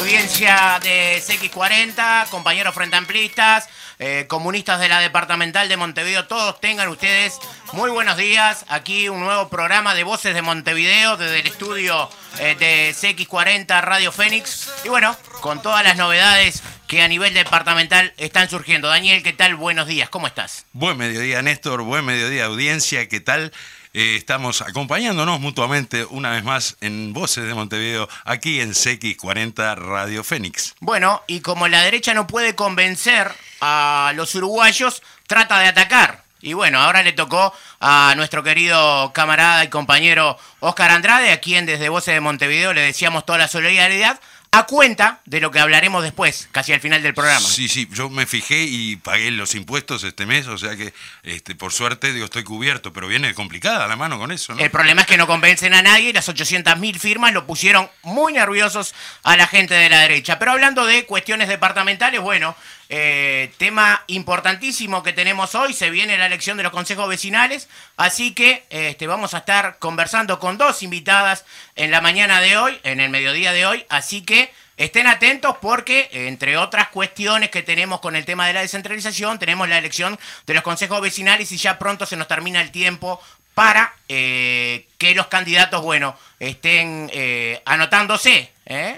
Audiencia de CX40, compañeros frente amplistas, eh, comunistas de la departamental de Montevideo, todos tengan ustedes muy buenos días. Aquí un nuevo programa de Voces de Montevideo desde el estudio eh, de CX40 Radio Fénix. Y bueno, con todas las novedades que a nivel departamental están surgiendo. Daniel, ¿qué tal? Buenos días, ¿cómo estás? Buen mediodía, Néstor. Buen mediodía, audiencia. ¿Qué tal? Eh, estamos acompañándonos mutuamente una vez más en Voces de Montevideo, aquí en CX40 Radio Fénix. Bueno, y como la derecha no puede convencer a los uruguayos, trata de atacar. Y bueno, ahora le tocó a nuestro querido camarada y compañero Oscar Andrade, a quien desde Voces de Montevideo le decíamos toda la solidaridad, a cuenta de lo que hablaremos después, casi al final del programa. Sí, sí, yo me fijé y pagué los impuestos este mes, o sea que este, por suerte digo, estoy cubierto, pero viene complicada la mano con eso, ¿no? El problema es que no convencen a nadie y las 800.000 firmas lo pusieron muy nerviosos a la gente de la derecha. Pero hablando de cuestiones departamentales, bueno, eh, tema importantísimo que tenemos hoy, se viene la elección de los consejos vecinales, así que este, vamos a estar conversando con dos invitadas en la mañana de hoy, en el mediodía de hoy, así que estén atentos porque, entre otras cuestiones que tenemos con el tema de la descentralización, tenemos la elección de los consejos vecinales y ya pronto se nos termina el tiempo para eh, que los candidatos, bueno, estén eh, anotándose,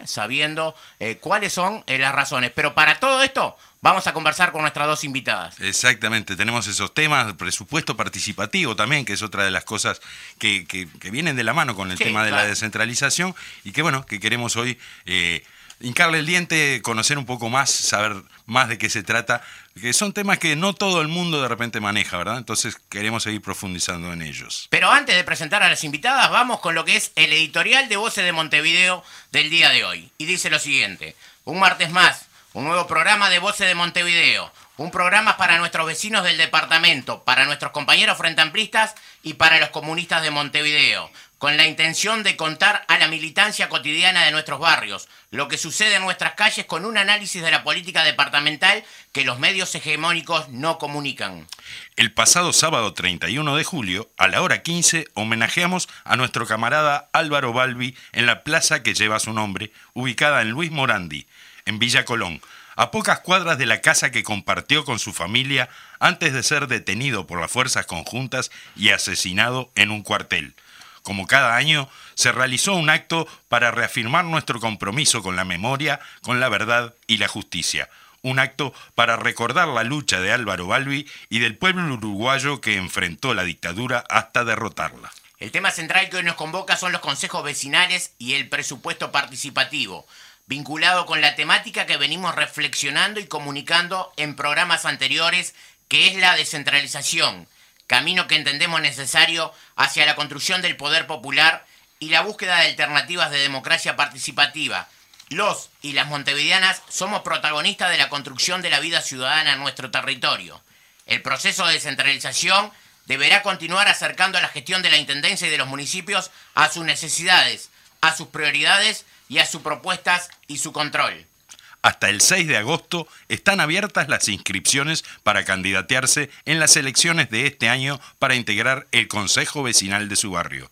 sabiendo cuáles son las razones. Pero para todo esto vamos a conversar con nuestras dos invitadas. Exactamente, tenemos esos temas, presupuesto participativo también, que es otra de las cosas que, que, que vienen de la mano con el Sí, tema de la descentralización y que bueno, que queremos hoy eh, hincarle el diente, conocer un poco más, saber más de qué se trata, que son temas que no todo el mundo de repente maneja, ¿verdad? Entonces queremos seguir profundizando en ellos. Pero antes de presentar a las invitadas, vamos con lo que es el editorial de Voces de Montevideo del día de hoy. Y dice lo siguiente, un martes más, un nuevo programa de Voces de Montevideo. Un programa para nuestros vecinos del departamento, para nuestros compañeros frente amplistas y para los comunistas de Montevideo, con la intención de contar a la militancia cotidiana de nuestros barrios, lo que sucede en nuestras calles con un análisis de la política departamental que los medios hegemónicos no comunican. El pasado sábado 31 de julio, a la hora 15, homenajeamos a nuestro camarada Álvaro Balbi en la plaza que lleva su nombre, ubicada en Luis Morandi, en Villa Colón, a pocas cuadras de la casa que compartió con su familia antes de ser detenido por las fuerzas conjuntas y asesinado en un cuartel. Como cada año, se realizó un acto para reafirmar nuestro compromiso con la memoria, con la verdad y la justicia. Un acto para recordar la lucha de Álvaro Balbi y del pueblo uruguayo que enfrentó la dictadura hasta derrotarla. El tema central que hoy nos convoca son los consejos vecinales y el presupuesto participativo, vinculado con la temática que venimos reflexionando y comunicando en programas anteriores, que es la descentralización, camino que entendemos necesario hacia la construcción del poder popular y la búsqueda de alternativas de democracia participativa. Los y las montevideanas somos protagonistas de la construcción de la vida ciudadana en nuestro territorio. El proceso de descentralización deberá continuar acercando a la gestión de la Intendencia y de los municipios a sus necesidades, a sus prioridades y a sus propuestas y su control. Hasta el 6 de agosto están abiertas las inscripciones para candidatearse en las elecciones de este año para integrar el Consejo Vecinal de su barrio.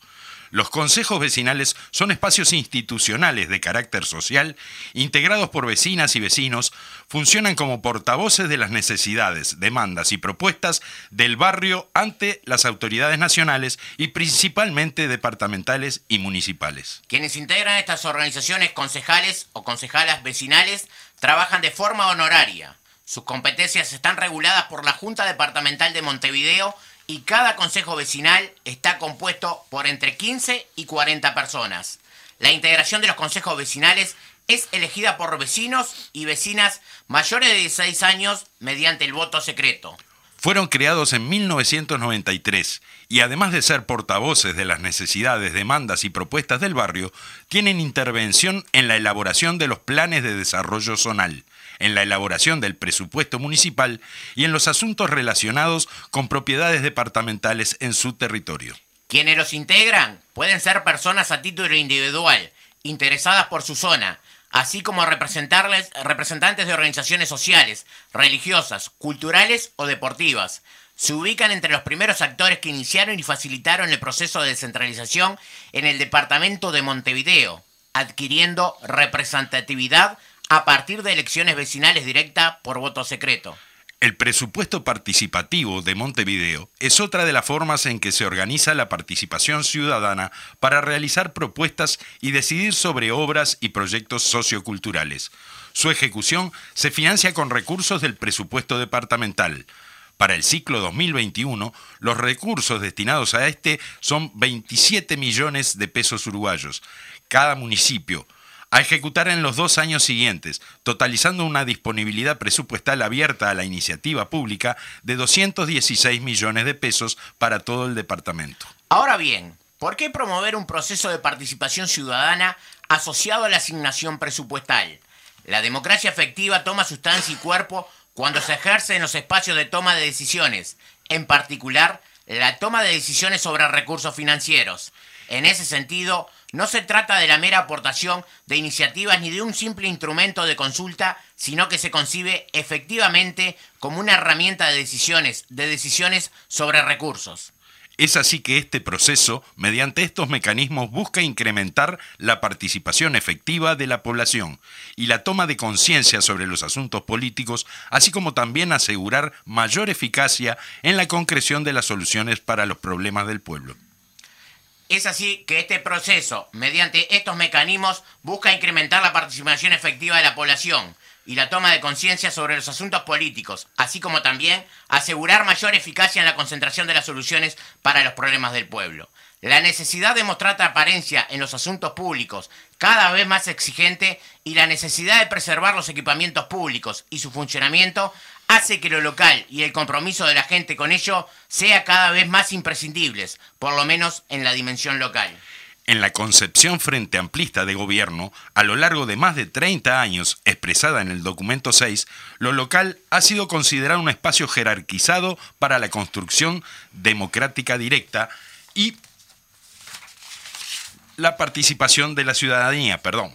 Los consejos vecinales son espacios institucionales de carácter social, integrados por vecinas y vecinos, funcionan como portavoces de las necesidades, demandas y propuestas del barrio ante las autoridades nacionales y principalmente departamentales y municipales. Quienes integran estas organizaciones concejales o concejalas vecinales trabajan de forma honoraria. Sus competencias están reguladas por la Junta Departamental de Montevideo y cada consejo vecinal está compuesto por entre 15 y 40 personas. La integración de los consejos vecinales es elegida por vecinos y vecinas mayores de 16 años mediante el voto secreto. Fueron creados en 1993 y además de ser portavoces de las necesidades, demandas y propuestas del barrio, tienen intervención en la elaboración de los planes de desarrollo zonal, en la elaboración del presupuesto municipal y en los asuntos relacionados con propiedades departamentales en su territorio. Quienes los integran pueden ser personas a título individual, interesadas por su zona, así como representarles, representantes de organizaciones sociales, religiosas, culturales o deportivas. Se ubican entre los primeros actores que iniciaron y facilitaron el proceso de descentralización en el departamento de Montevideo, adquiriendo representatividad a partir de elecciones vecinales directas por voto secreto. El presupuesto participativo de Montevideo es otra de las formas en que se organiza la participación ciudadana para realizar propuestas y decidir sobre obras y proyectos socioculturales. Su ejecución se financia con recursos del presupuesto departamental. Para el ciclo 2021, los recursos destinados a este son 27 millones de pesos uruguayos. Cada municipio, a ejecutar en los dos años siguientes, totalizando una disponibilidad presupuestal abierta a la iniciativa pública de 216 millones de pesos para todo el departamento. Ahora bien, ¿por qué promover un proceso de participación ciudadana asociado a la asignación presupuestal? La democracia efectiva toma sustancia y cuerpo cuando se ejerce en los espacios de toma de decisiones, en particular la toma de decisiones sobre recursos financieros. En ese sentido, no se trata de la mera aportación de iniciativas ni de un simple instrumento de consulta, sino que se concibe efectivamente como una herramienta de decisiones, de decisiones sobre recursos. Es así que este proceso, mediante estos mecanismos, busca incrementar la participación efectiva de la población y la toma de conciencia sobre los asuntos políticos, así como también asegurar mayor eficacia en la concreción de las soluciones para los problemas del pueblo. Es así que este proceso, mediante estos mecanismos, busca incrementar la participación efectiva de la población y la toma de conciencia sobre los asuntos políticos, así como también asegurar mayor eficacia en la concentración de las soluciones para los problemas del pueblo. La necesidad de mostrar transparencia en los asuntos públicos cada vez más exigente y la necesidad de preservar los equipamientos públicos y su funcionamiento hace que lo local y el compromiso de la gente con ello sea cada vez más imprescindibles, por lo menos en la dimensión local. En la concepción frente amplista de gobierno, a lo largo de más de 30 años, expresada en el documento 6, lo local ha sido considerado un espacio jerarquizado para la construcción democrática directa y la participación de la ciudadanía, perdón.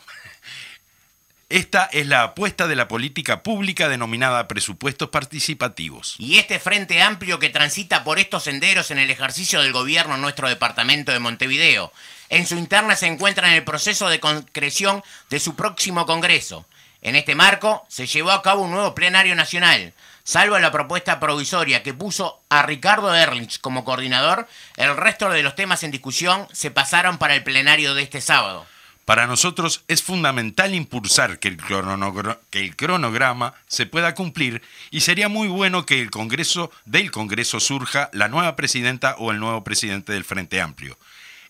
Esta es la apuesta de la política pública denominada presupuestos participativos. Y este frente amplio que transita por estos senderos en el ejercicio del gobierno en nuestro departamento de Montevideo, en su interna se encuentra en el proceso de concreción de su próximo Congreso. En este marco se llevó a cabo un nuevo plenario nacional. Salvo la propuesta provisoria que puso a Ricardo Erlich como coordinador, el resto de los temas en discusión se pasaron para el plenario de este sábado. Para nosotros es fundamental impulsar que el, cronograma se pueda cumplir y sería muy bueno que el Congreso, del Congreso surja la nueva presidenta o el nuevo presidente del Frente Amplio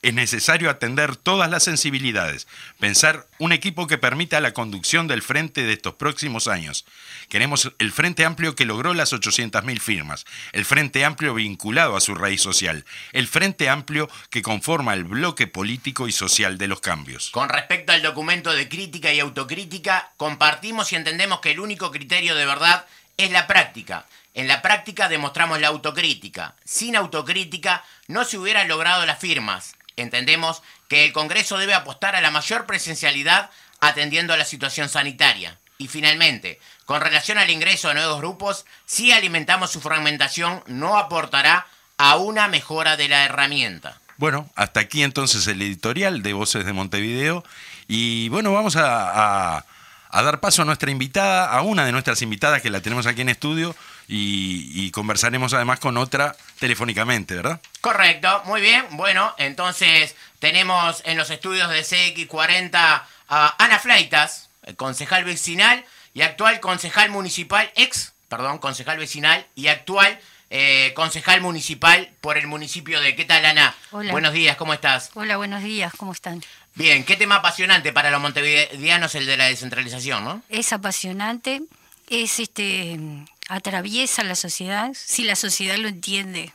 es necesario atender todas las sensibilidades, pensar un equipo que permita la conducción del frente de estos próximos años. Queremos el Frente Amplio que logró las 800.000 firmas, el Frente Amplio vinculado a su raíz social, el Frente Amplio que conforma el bloque político y social de los cambios. Con respecto al documento de crítica y autocrítica, compartimos y entendemos que el único criterio de verdad es la práctica. En la práctica demostramos la autocrítica. Sin autocrítica no se hubieran logrado las firmas. Entendemos que el Congreso debe apostar a la mayor presencialidad atendiendo a la situación sanitaria. Y finalmente, con relación al ingreso de nuevos grupos, si alimentamos su fragmentación, no aportará a una mejora de la herramienta. Bueno, hasta aquí entonces el editorial de Voces de Montevideo. Y bueno, vamos a, a dar paso a nuestra invitada, a una de nuestras invitadas que la tenemos aquí en estudio, y, conversaremos además con otra telefónicamente, ¿verdad? Correcto, muy bien. Bueno, entonces tenemos en los estudios de CX40 a Ana Fleitas, concejal vecinal y actual concejal municipal, ex, perdón, concejal vecinal y actual eh, concejal municipal por el municipio de... ¿Qué tal, Ana? Hola. Buenos días, ¿cómo estás? Hola, buenos días, ¿cómo están? Bien, qué tema apasionante para los montevideanos el de la descentralización, ¿no? Es apasionante, es este atraviesa la sociedad si la sociedad lo entiende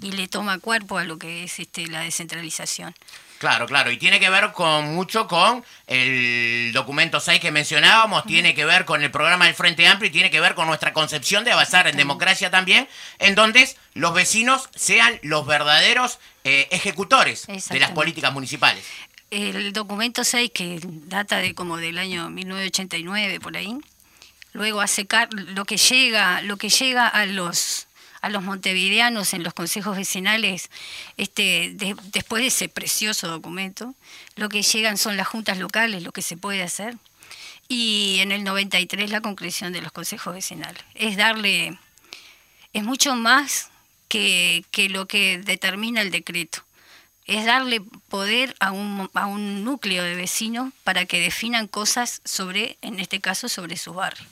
y le toma cuerpo a lo que es este, la descentralización. Claro, claro, y tiene que ver con mucho con el documento 6 que mencionábamos, tiene que ver con el programa del Frente Amplio y tiene que ver con nuestra concepción de avanzar en democracia también, en donde los vecinos sean los verdaderos eh, ejecutores de las políticas municipales. El documento 6, que data de como del año 1989 por ahí, luego hace lo que llega, lo que llega a los a los montevideanos en los consejos vecinales, este, después de ese precioso documento, lo que llegan son las juntas locales, lo que se puede hacer, y en el 93 la concreción de los consejos vecinales. Es darle, es mucho más que, que lo que determina el decreto es darle poder a un, a un núcleo de vecinos para que definan cosas sobre, en este caso, sobre sus barrios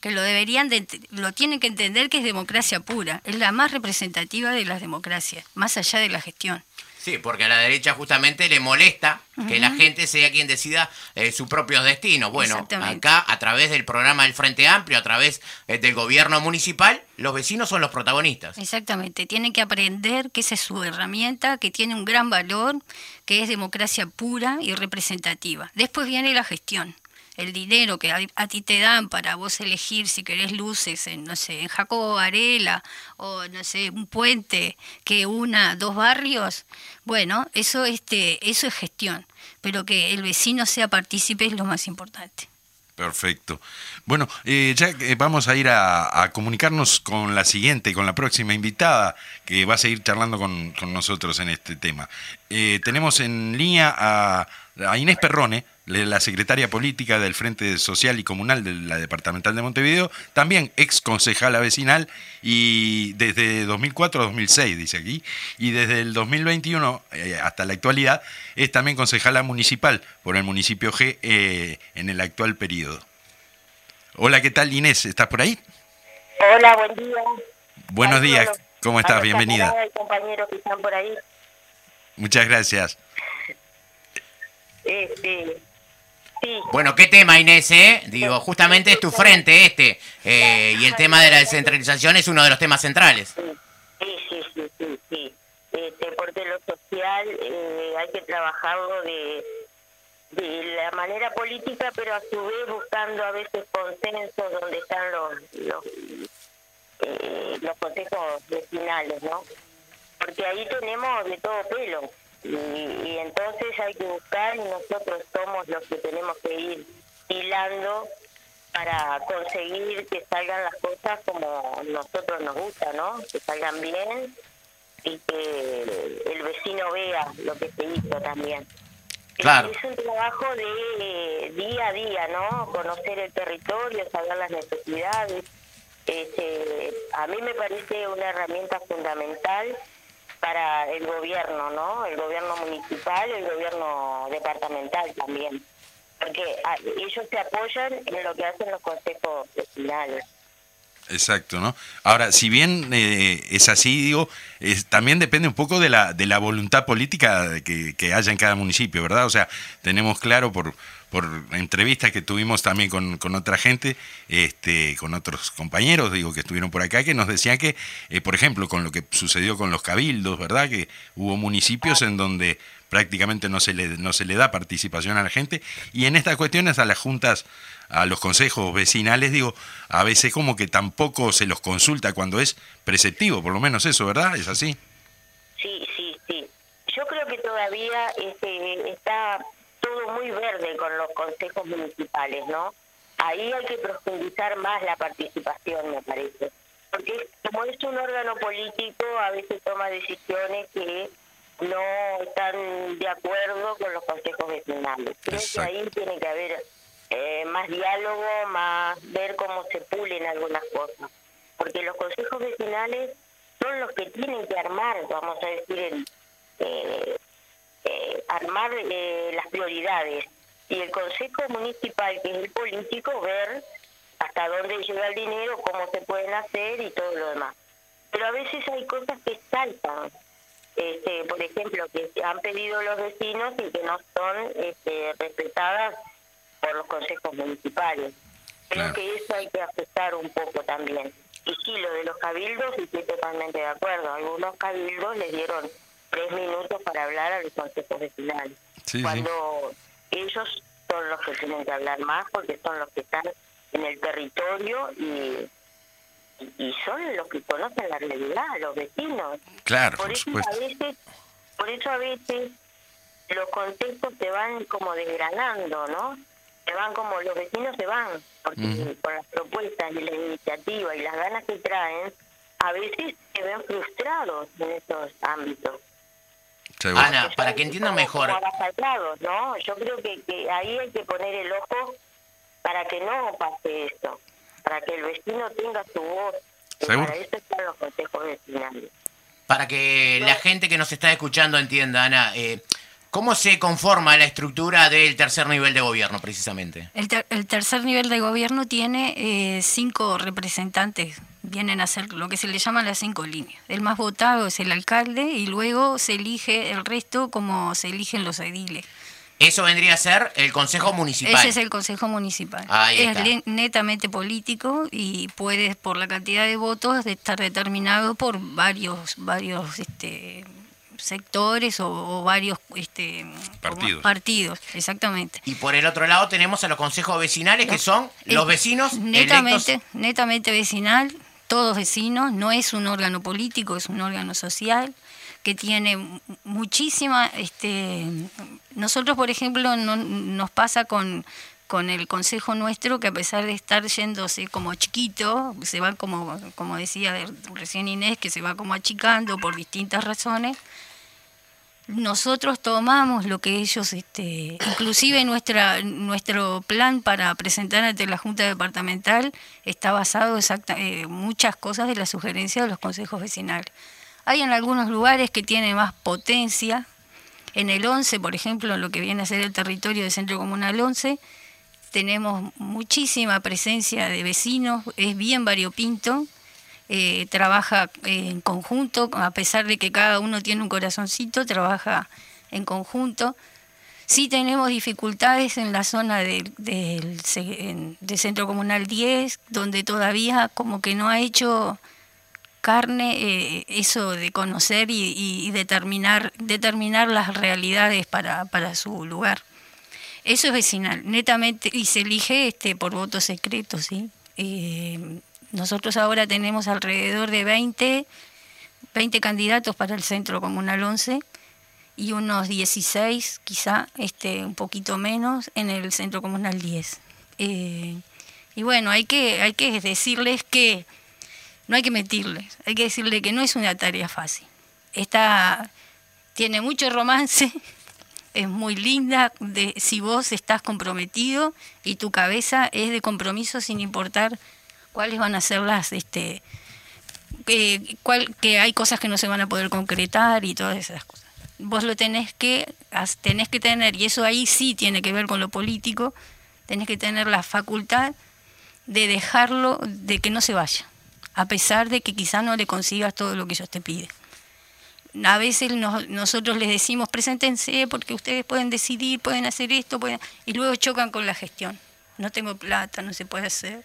que lo deberían de, lo tienen que entender que es democracia pura, es la más representativa de las democracias, más allá de la gestión. Sí, porque a la derecha justamente le molesta que la gente sea quien decida eh, sus propios destinos. Bueno, acá a través del programa del Frente Amplio, a través eh, del gobierno municipal, los vecinos son los protagonistas. Exactamente, tienen que aprender que esa es su herramienta, que tiene un gran valor, que es democracia pura y representativa. Después viene la gestión el dinero que a, ti te dan para vos elegir si querés luces en, no sé, en Jacobo Varela o, no sé, un puente que una dos barrios, bueno, eso, este, eso es gestión, pero que el vecino sea partícipe es lo más importante. Perfecto. Bueno, eh, ya vamos a ir a, comunicarnos con la siguiente, con la próxima invitada que va a seguir charlando con, nosotros en este tema. Eh, tenemos en línea a Inés Perrone, la secretaria política del Frente Social y Comunal de la Departamental de Montevideo, también ex concejala vecinal y desde 2004 a 2006, dice aquí, y desde el 2021 eh, hasta la actualidad es también concejala municipal por el municipio G eh, en el actual periodo. Hola, ¿qué tal Inés? ¿Estás por ahí? Hola, buen día. Buenos días, ¿cómo estás? Bienvenida. compañeros que están por ahí. Muchas gracias. Bueno, ¿qué tema, Inés? Eh? Digo, justamente es tu frente este, eh, y el tema de la descentralización es uno de los temas centrales. Sí, sí, sí, sí, sí. Este, porque lo social eh, hay que trabajarlo de, de la manera política, pero a su vez buscando a veces consensos donde están los, los, eh, los consejos vecinales, ¿no? Porque ahí tenemos de todo pelo y, entonces hay que buscar y nosotros somos los que tenemos que ir hilando para conseguir que salgan las cosas como nosotros nos gusta, ¿no? Que salgan bien y que el vecino vea lo que se hizo también. Claro. Es un trabajo de día a día, ¿no? Conocer el territorio, saber las necesidades. Este, a mí me parece una herramienta fundamental para el gobierno, ¿no? El gobierno municipal, el gobierno departamental también. Porque ah, ellos se apoyan en lo que hacen los consejos vecinales. Exacto, ¿no? Ahora, si bien eh, es así, digo, también depende un poco de la, de la voluntad política que, que haya en cada municipio, ¿verdad? O sea, tenemos claro por, por entrevistas que tuvimos también con, con, otra gente, este, con otros compañeros, digo, que estuvieron por acá, que nos decían que, eh, por ejemplo, con lo que sucedió con los cabildos, ¿verdad? Que hubo municipios en donde prácticamente no se le, no se le da participación a la gente, y en estas cuestiones a las juntas, a los consejos vecinales, digo, a veces como que tampoco se los consulta cuando es preceptivo, por lo menos eso, ¿verdad? ¿Es así? Sí, sí, sí. Yo creo que todavía este, está todo muy verde con los consejos municipales, ¿no? Ahí hay que profundizar más la participación, me parece. Porque como es un órgano político, a veces toma decisiones que no están de acuerdo con los consejos vecinales. Creo que ahí tiene que haber eh, más diálogo, más ver cómo se pulen algunas cosas. Porque los consejos vecinales son los que tienen que armar, vamos a decir, el, eh, eh, armar eh, las prioridades y el Consejo Municipal, que es el político, ver hasta dónde llega el dinero, cómo se pueden hacer y todo lo demás. Pero a veces hay cosas que saltan, este, por ejemplo, que han pedido los vecinos y que no son este, respetadas por los consejos municipales. Creo que eso hay que aceptar un poco también. y sí, lo de los cabildos, estoy totalmente de acuerdo. Algunos cabildos les dieron tres minutos para hablar a los consejos vecinales. Sí, sí. cuando ellos son los que tienen que hablar más porque son los que están en el territorio y, y son los que conocen la realidad, los vecinos. Claro, por por eso supuesto. a veces, por eso a veces los conceptos se van como desgranando, ¿no? Se van como los vecinos se van, porque con las propuestas y la iniciativa y las ganas que traen, a veces se ven frustrados en esos ámbitos. Seguro. Ana, para que entiendan Como- mejor, avasallados, ¿no? Yo creo que, que ahí hay que poner el ojo para que no pase esto, para que el vecino tenga su voz. Seguro. Para eso están los consejos vecinales. para que la gente que nos está escuchando entienda, Ana, eh, ¿cómo se conforma la estructura del tercer nivel de gobierno precisamente? El, ter- el tercer nivel de gobierno tiene eh, cinco representantes, vienen a ser lo que se le llaman las cinco líneas. El más votado es el alcalde y luego se elige el resto como se eligen los ediles. Eso vendría a ser el Consejo Municipal. Ese es el Consejo Municipal. Ahí es está. netamente político y puede, por la cantidad de votos, de estar determinado por varios, varios este, sectores o, o varios este, Partidos. partidos, exactamente. Y por el otro lado tenemos a los consejos vecinales, que son los vecinos netamente, electos. netamente vecinal, todos vecinos, no es un órgano político, es un órgano social que tiene mu- muchísima, este, nosotros por ejemplo no, nos pasa con, con el consejo nuestro que a pesar de estar yéndose como chiquito, se va como, como decía recién Inés, que se va como achicando por distintas razones, nosotros tomamos lo que ellos, este, inclusive nuestra, nuestro plan para presentar ante la Junta Departamental está basado exacta, eh, muchas cosas de las sugerencias de los consejos vecinales. Hay en algunos lugares que tienen más potencia. En el 11, por ejemplo, en lo que viene a ser el territorio del Centro Comunal 11, tenemos muchísima presencia de vecinos, es bien variopinto, eh, trabaja en conjunto, a pesar de que cada uno tiene un corazoncito, trabaja en conjunto. Sí tenemos dificultades en la zona ce- en- del Centro Comunal 10, donde todavía como que no ha hecho carne eh, eso de conocer y determinar, determinar las realidades para, para su lugar. Eso es vecinal, netamente, y se elige este por voto secreto, ¿sí? Eh, nosotros ahora tenemos alrededor de 20, 20 candidatos para el Centro Comunal 11 y unos 16, quizá este, un poquito menos, en el Centro Comunal 10. Eh, y bueno, hay que, hay que decirles que, no hay que mentirles, hay que decirles que no es una tarea fácil. Esta tiene mucho romance, es muy linda de, si vos estás comprometido y tu cabeza es de compromiso sin importar cuáles van a ser las este que, cuál- que hay cosas que no se van a poder concretar y todas esas cosas vos lo tenés que tenés que tener y eso ahí sí tiene que ver con lo político tenés que tener la facultad de dejarlo de que no se vaya a pesar de que quizá no le consigas todo lo que ellos te piden a veces nos- nosotros les decimos preséntense porque ustedes pueden decidir, pueden hacer esto, pueden... y luego chocan con la gestión. No tengo plata, no se puede hacer.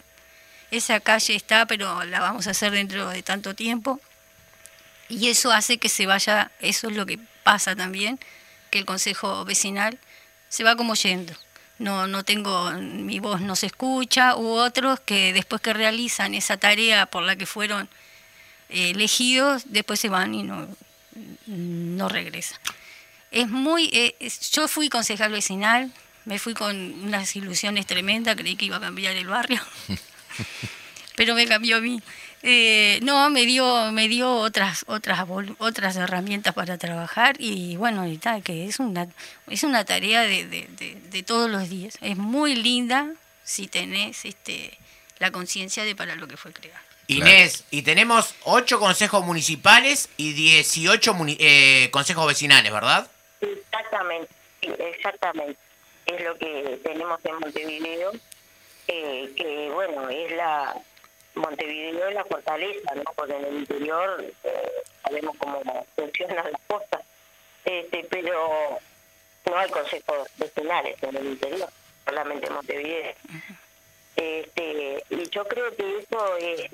Esa calle está, pero la vamos a hacer dentro de tanto tiempo. Y eso hace que se vaya, eso es lo que pasa también, que el consejo vecinal se va como yendo. No, no tengo, mi voz no se escucha, u otros que después que realizan esa tarea por la que fueron eh, elegidos, después se van y no, no regresa. Es muy, eh, yo fui concejal vecinal, me fui con unas ilusiones tremendas, creí que iba a cambiar el barrio, pero me cambió a mí. Eh, no, me dio, me dio otras, otras, otras herramientas para trabajar y bueno, y tal, que es una, es una tarea de, de- de- de todos los días. Es muy linda si tenés este, la conciencia de para lo que fue creada. Inés, y tenemos 8 consejos municipales y 18 muni- eh, consejos vecinales, ¿verdad? Exactamente, exactamente. Es lo que tenemos en Montevideo, que bueno, es la Montevideo es la fortaleza, ¿no? Porque en el interior eh, sabemos cómo funcionan las cosas, este, pero no hay consejos vecinales en el interior, solamente en Montevideo. Este, y yo creo que eso es,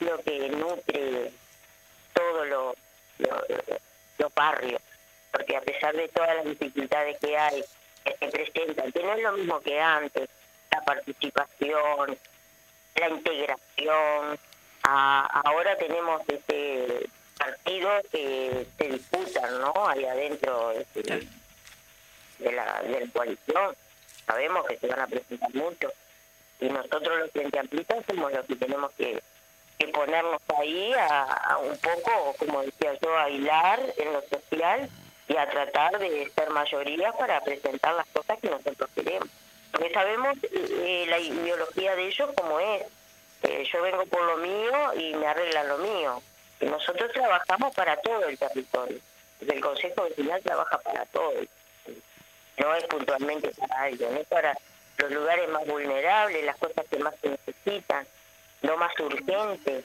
lo que nutre todos los los barrios, porque a pesar de todas las dificultades que hay, que se presentan, que no es lo mismo que antes, la participación, la integración, ahora tenemos este partidos que se disputan, ¿no? Ahí adentro este, de, la, de la coalición. Sabemos que se van a presentar muchos. Y nosotros los Frente Amplistas somos los que tenemos que, que ponernos ahí a, un poco, como decía yo, a hilar en lo social y a tratar de ser mayoría para presentar las cosas que nosotros queremos. Porque sabemos eh, la ideología de ellos como es. Eh, yo vengo por lo mío y me arreglan lo mío. Nosotros trabajamos para todo el territorio. El Consejo Vecinal trabaja para todo. No es puntualmente para alguien, es para los lugares más vulnerables, las cosas que más se necesitan, lo más urgente.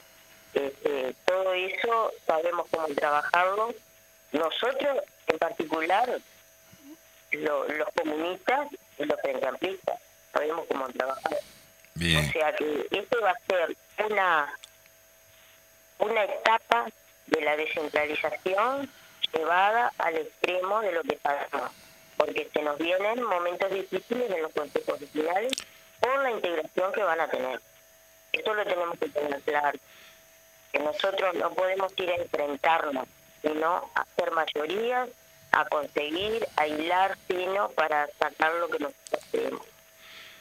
Este, todo eso sabemos cómo trabajarlo. Nosotros, en particular, los comunistas y los frente sabemos cómo trabajar. O sea que esto va a ser una, una etapa de la descentralización llevada al extremo de lo que pasamos porque se nos vienen momentos difíciles en los consejos vecinales por la integración que van a tener. Esto lo tenemos que tener claro, que nosotros no podemos ir a enfrentarnos, sino a hacer mayorías, a conseguir, a hilar sino para sacar lo que nosotros queremos.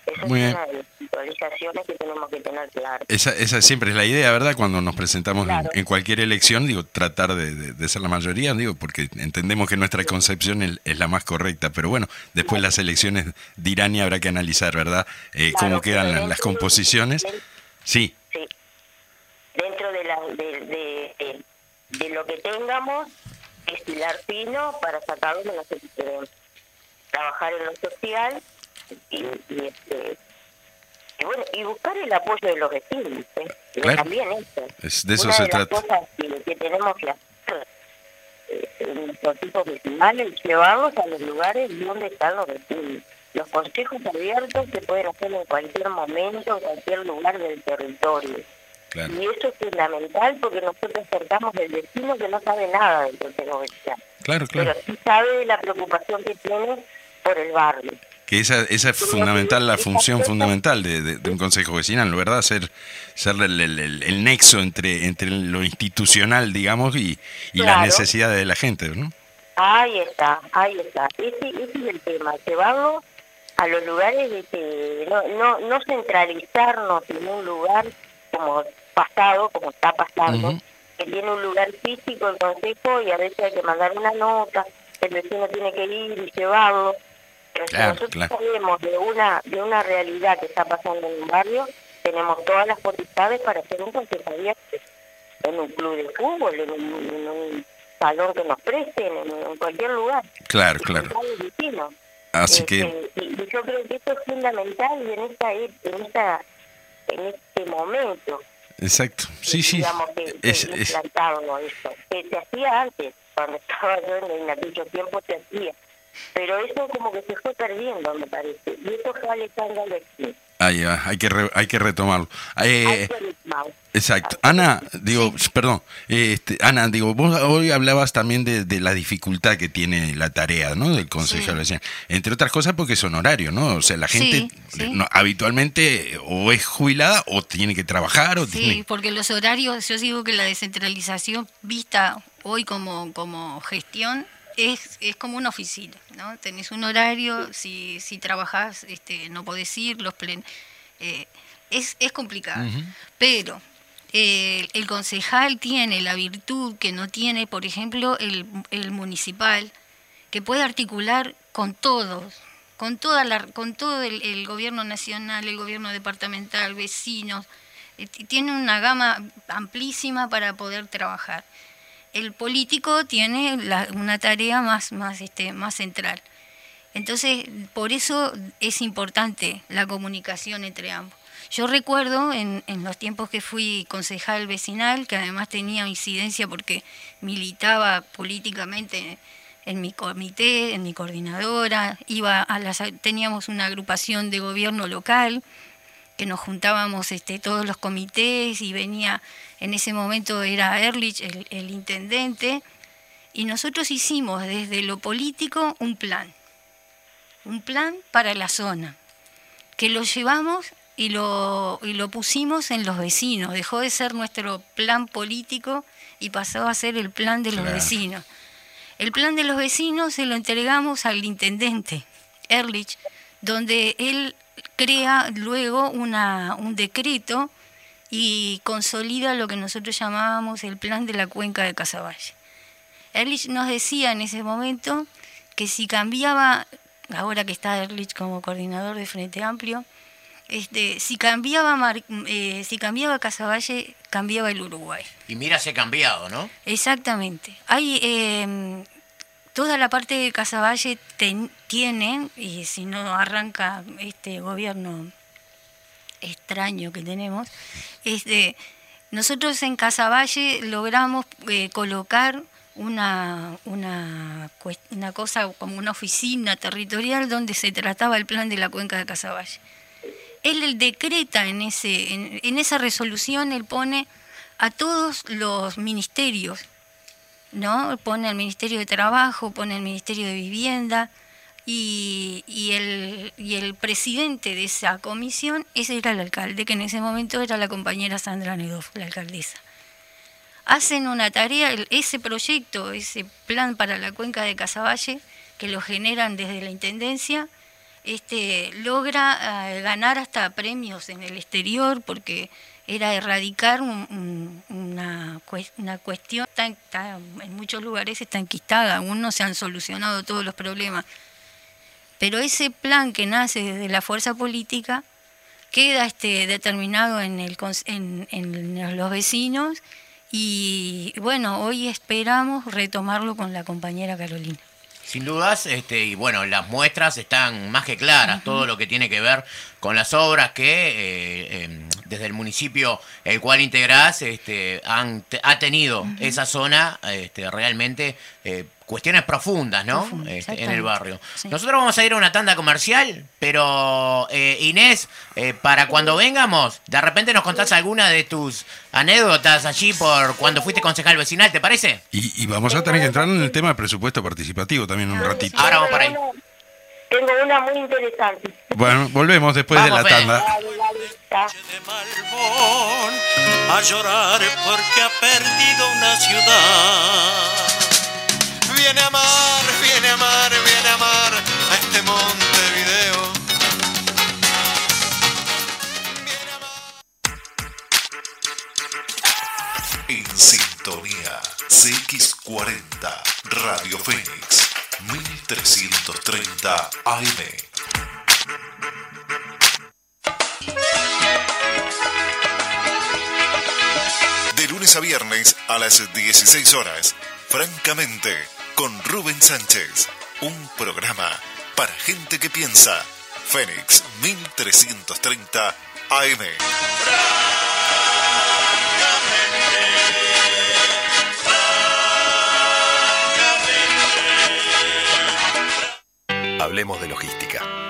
Esa es una de las visualizaciones que tenemos que tener claro. Esa, esa siempre es la idea, ¿verdad? Cuando nos presentamos en, cualquier elección, digo, tratar de, ser la mayoría, digo, porque entendemos que nuestra concepción es, la más correcta, pero bueno, después las elecciones dirán y habrá que analizar, ¿verdad? Eh, cómo quedan las, composiciones. sí. Sí. Dentro de, la, de, de, lo que tengamos, estilar fino para sacarlo de que queremos. Trabajar en lo social y, este, y, bueno y buscar el apoyo de los vecinos ¿eh? también eso. Es, de eso se trata las cosas que, tenemos que hacer eh, en nuestros tipos vecinales llevarlos a los lugares donde están los vecinos. Los consejos abiertos se pueden hacer en cualquier momento en cualquier lugar del territorio Y eso es fundamental porque nosotros acercamos del vecino que no sabe nada del consejo vecinal. Claro, claro. Pero sí sabe la preocupación que tiene por el barrio que esa, esa es fundamental, la función fundamental de, un consejo vecinal, ¿verdad? Ser, ser el, nexo entre, entre lo institucional, digamos, y, y las necesidades de la gente, ¿no? Ahí está, ahí está. Ese, ese es el tema, llevarlo a los lugares de que no, no, no centralizarnos en un lugar como pasado, como está pasando, que tiene un lugar físico el consejo y a veces hay que mandar una nota, el vecino tiene que ir y llevarlo pero si nosotros sabemos de una, de una realidad que está pasando en un barrio, tenemos todas las posibilidades para hacer un consejo abierto en un club de fútbol, en un, salón que nos presten, en, cualquier lugar. Claro, claro. Así que... Este, y, yo creo que esto es fundamental y en esta, en esta en este momento. Exacto, sí, sí. Digamos que, es, es... Esto, que se hacía antes, cuando estaba yo en aquellos tiempo se hacía pero eso como que se fue perdiendo, me parece. Y eso fue Alejandra Alexis. Ahí hay que, hay que retomarlo. Eh, exacto. Ana, digo, perdón, este, Ana, digo, vos hoy hablabas también de, la dificultad que tiene la tarea, ¿no? Del Consejo de Entre otras cosas porque es honorario, ¿no? O sea, la gente habitualmente o es jubilada o tiene que trabajar o Sí, porque los horarios, yo digo que la descentralización vista hoy como, como gestión es, es como una oficina, ¿no? Tenés un horario, si, si trabajás este, no podés ir, los plen eh, es, es complicado. Pero eh, el concejal tiene la virtud que no tiene, por ejemplo, el, el municipal, que puede articular con todos, con, toda la, con todo el, gobierno nacional, el gobierno departamental, vecinos, eh, tiene una gama amplísima para poder trabajar el político tiene una tarea más, más, este, más central. Entonces, por eso es importante la comunicación entre ambos. Yo recuerdo en, en, los tiempos que fui concejal vecinal, que además tenía incidencia porque militaba políticamente en mi comité, en mi coordinadora, iba a las, teníamos una agrupación de gobierno local, que nos juntábamos este, todos los comités y venía, en ese momento era Ehrlich el, el intendente, y nosotros hicimos desde lo político un plan, un plan para la zona, que lo llevamos y lo, y lo pusimos en los vecinos, dejó de ser nuestro plan político y pasó a ser el plan de los Claro. vecinos. El plan de los vecinos se lo entregamos al intendente Ehrlich, donde él crea luego una, un decreto y consolida lo que nosotros llamábamos el plan de la cuenca de Casaballe. Ehrlich nos decía en ese momento que si cambiaba, ahora que está Ehrlich como coordinador de Frente Amplio, este, si cambiaba Mar- eh, si cambiaba Casaballe, cambiaba el Uruguay. Y mira, se ha cambiado, ¿no? Exactamente. Hay eh, toda la parte de Casaballe tiene, y si no arranca este gobierno extraño que tenemos, este, nosotros en Casaballe logramos eh, colocar una, una, una cosa como una oficina territorial donde se trataba el plan de la cuenca de Casaballe. Él, él decreta en, ese, en, en esa resolución, él pone a todos los ministerios, ¿no? Pone al Ministerio de Trabajo, pone al Ministerio de Vivienda y, y el, y el presidente de esa comisión, ese era el alcalde, que en ese momento era la compañera Sandra Nedoff, la alcaldesa. Hacen una tarea, ese proyecto, ese plan para la cuenca de Casaballe, que lo generan desde la Intendencia, este, logra eh, ganar hasta premios en el exterior porque era erradicar un- un- una, una cuestión tan- en muchos lugares está enquistada, aún no se han solucionado todos los problemas. Pero ese plan que nace desde la fuerza política queda este, determinado en, el, en los vecinos y bueno, hoy esperamos retomarlo con la compañera Carolina. Sin dudas, este, y bueno, las muestras están más que claras, todo lo que tiene que ver con las obras que eh, em, desde el municipio el cual integrás este, han, ha tenido esa zona este, realmente eh, cuestiones profundas, ¿no? Este, en el barrio. Sí. Nosotros vamos a ir a una tanda comercial, pero eh, Inés, eh, para cuando vengamos, de repente nos contás alguna de tus anécdotas allí por cuando fuiste concejal vecinal, ¿te parece? Y, y vamos a tener que entrar en el tema de presupuesto participativo también un ratito. Ahora vamos para ahí. Tengo una muy interesante. Bueno, volvemos después de la Fede. tanda. A llorar porque ha perdido una ciudad. Viene a amar, viene a amar, viene a amar a este Montevideo. Viene a amar. En sintonía CX40 Radio Fénix 1330 AM. De lunes a viernes a las 16 horas, francamente, con Rubén Sánchez, un programa para gente que piensa. Fénix 1330 AM. Hablemos de logística.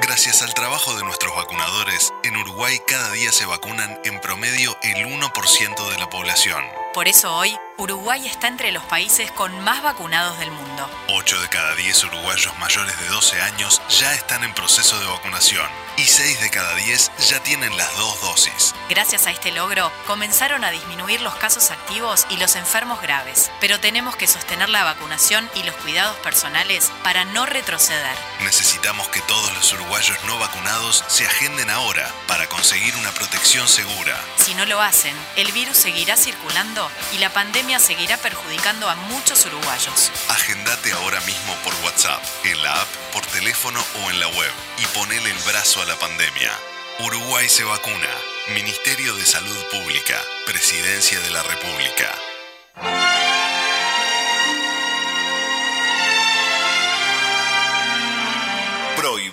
Gracias al trabajo de nuestros vacunadores, en Uruguay cada día se vacunan en promedio el 1% de la población. Por eso hoy, Uruguay está entre los países con más vacunados del mundo. 8 de cada 10 uruguayos mayores de 12 años ya están en proceso de vacunación y 6 de cada 10 ya tienen las dos dosis. Gracias a este logro, comenzaron a disminuir los casos activos y los enfermos graves. Pero tenemos que sostener la vacunación y los cuidados personales para no retroceder. Necesitamos que todos los uruguayos no vacunados se agenden ahora para conseguir una protección segura. Si no lo hacen, el virus seguirá circulando y la pandemia seguirá perjudicando a muchos uruguayos. Agendate ahora mismo por WhatsApp, en la app, por teléfono o en la web y ponele el brazo a la pandemia. Uruguay se vacuna. Ministerio de Salud Pública. Presidencia de la República.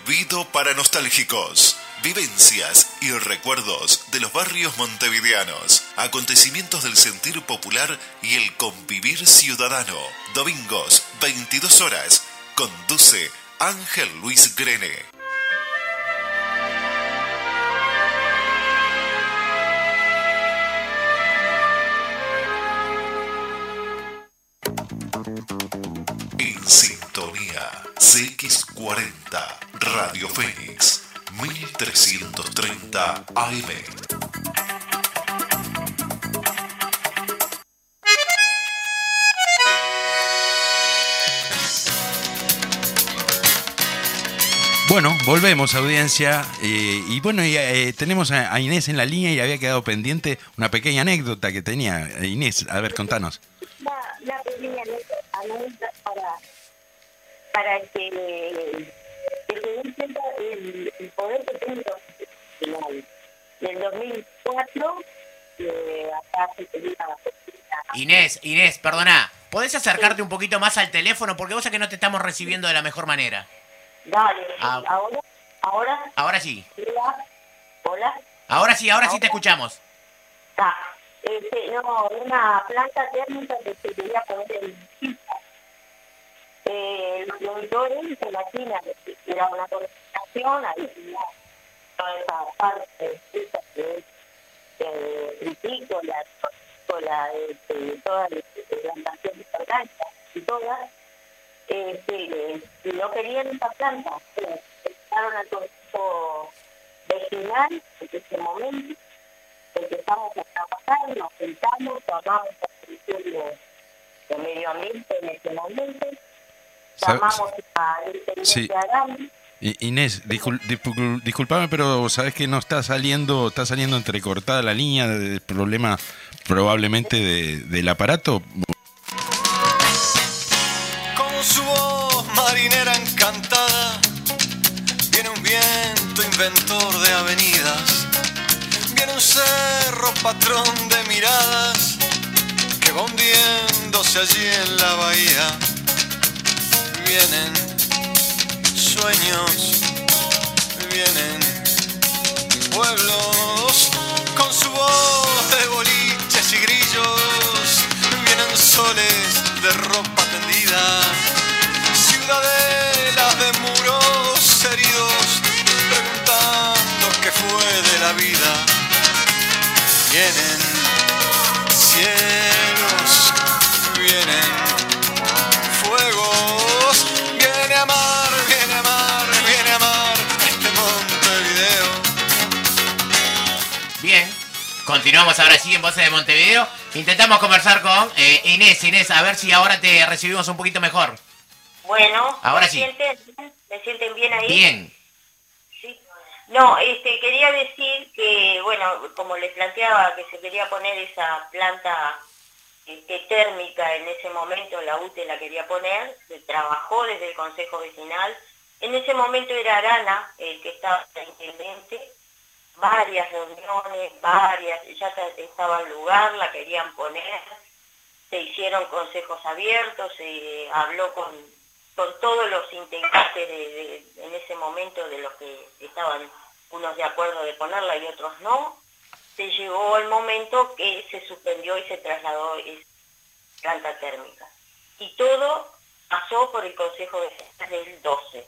Prohibido para nostálgicos. Vivencias y recuerdos de los barrios montevideanos. Acontecimientos del sentir popular y el convivir ciudadano. Domingos, 22 horas. Conduce Ángel Luis Grene. CX40 Radio Fénix 1330 AM. Bueno, volvemos audiencia eh, y bueno, eh, tenemos a, a Inés en la línea y había quedado pendiente una pequeña anécdota que tenía. Eh, Inés, a ver, contanos. la, la pequeña anécdota para, para que, que se den cuenta el, el poder que tiene el nacional. En el 2004, eh, acá se tenía Inés, Inés, perdona, ¿podés acercarte un poquito más al teléfono? Porque vos sabés que no te estamos recibiendo de la mejor manera. Dale, Ah. ahora, ahora, Ahora sí. hola, hola. Ahora sí, ahora sí te escuchamos. Ah, este, no, una planta térmica que se quería poner en Chile. Eh, los productores se imaginan que era una concentración, ahí tenía toda esa parte es eh, vitícola, vitícola, este, toda la plantación orgánica y todas, este, no querían esa planta, eh, empezaron al consejo vecinal en ese momento empezamos a trabajar, nos sentamos, tomamos la solución de, de medio ambiente en ese momento, llamamos a Sí. Inés, discul- discul- disculpame, pero sabes que no está saliendo, está saliendo entrecortada la línea del problema probablemente de- del aparato. Con su voz marinera encantada, viene un viento inventor de avenidas, viene un cerro patrón de miradas, que va hundiéndose allí en la bahía. Vienen sueños, vienen pueblos, con su voz de boliches y grillos, vienen soles de ropa tendida, ciudadelas de muros heridos, preguntando qué fue de la vida. Vienen cielos, Continuamos ahora sí en Voces de Montevideo. Intentamos conversar con eh, Inés. Inés, a ver si ahora te recibimos un poquito mejor. Bueno, Ahora ¿me sí. sienten, ¿me sienten bien ahí? Bien. Sí. No, este, quería decir que, bueno, como les planteaba, que se quería poner esa planta este, térmica en ese momento, la UTE la quería poner, se trabajó desde el Consejo Vecinal. En ese momento era Arana el que estaba de intendente, varias reuniones, varias, ya ta- estaba en lugar, la querían poner, se hicieron consejos abiertos, se habló con, con todos los integrantes de, de- en ese momento de los que estaban unos de acuerdo de ponerla y otros no, se llegó el momento que se suspendió y se trasladó esa planta térmica. Y todo pasó por el Consejo Vecinal del 12.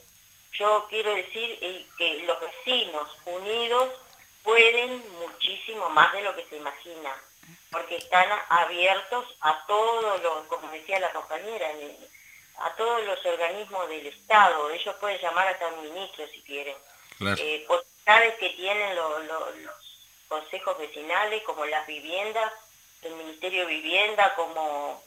Yo quiero decir eh, que los vecinos unidos pueden muchísimo más de lo que se imagina, porque están abiertos a todos los, como decía la compañera, a todos los organismos del Estado. Ellos pueden llamar hasta un ministro si quieren. Claro. Eh, que tienen lo- lo- los consejos vecinales, como las viviendas, el Ministerio de Vivienda, como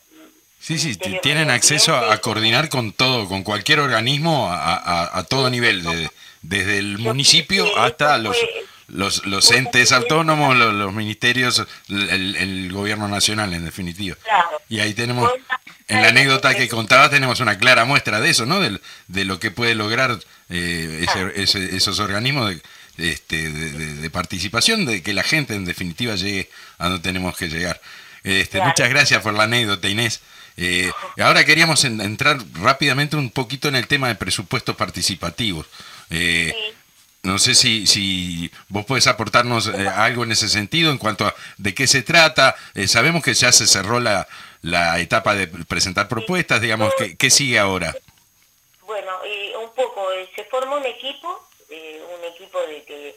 Sí, sí, tienen acceso a, coordinar con todo, con cualquier organismo a, a- a todo nivel, de- desde el municipio hasta los, los, los entes autónomos, los, los ministerios, el, el, gobierno nacional en definitiva. Y ahí tenemos, en la anécdota que contaba tenemos una clara muestra de eso, ¿no? De, de lo que puede lograr eh, ese, esos organismos de, este, de, participación, de que la gente en definitiva llegue a donde tenemos que llegar. Este, Muchas gracias por la anécdota, Inés. Eh, ahora queríamos entrar rápidamente un poquito en el tema de presupuestos participativos. Eh, no sé si, si vos podés aportarnos eh, algo en ese sentido en cuanto a de qué se trata. Eh, sabemos que ya se cerró la, la etapa de presentar propuestas, digamos, ¿qué, qué sigue ahora? Bueno, un poco, se formó un equipo, un equipo de,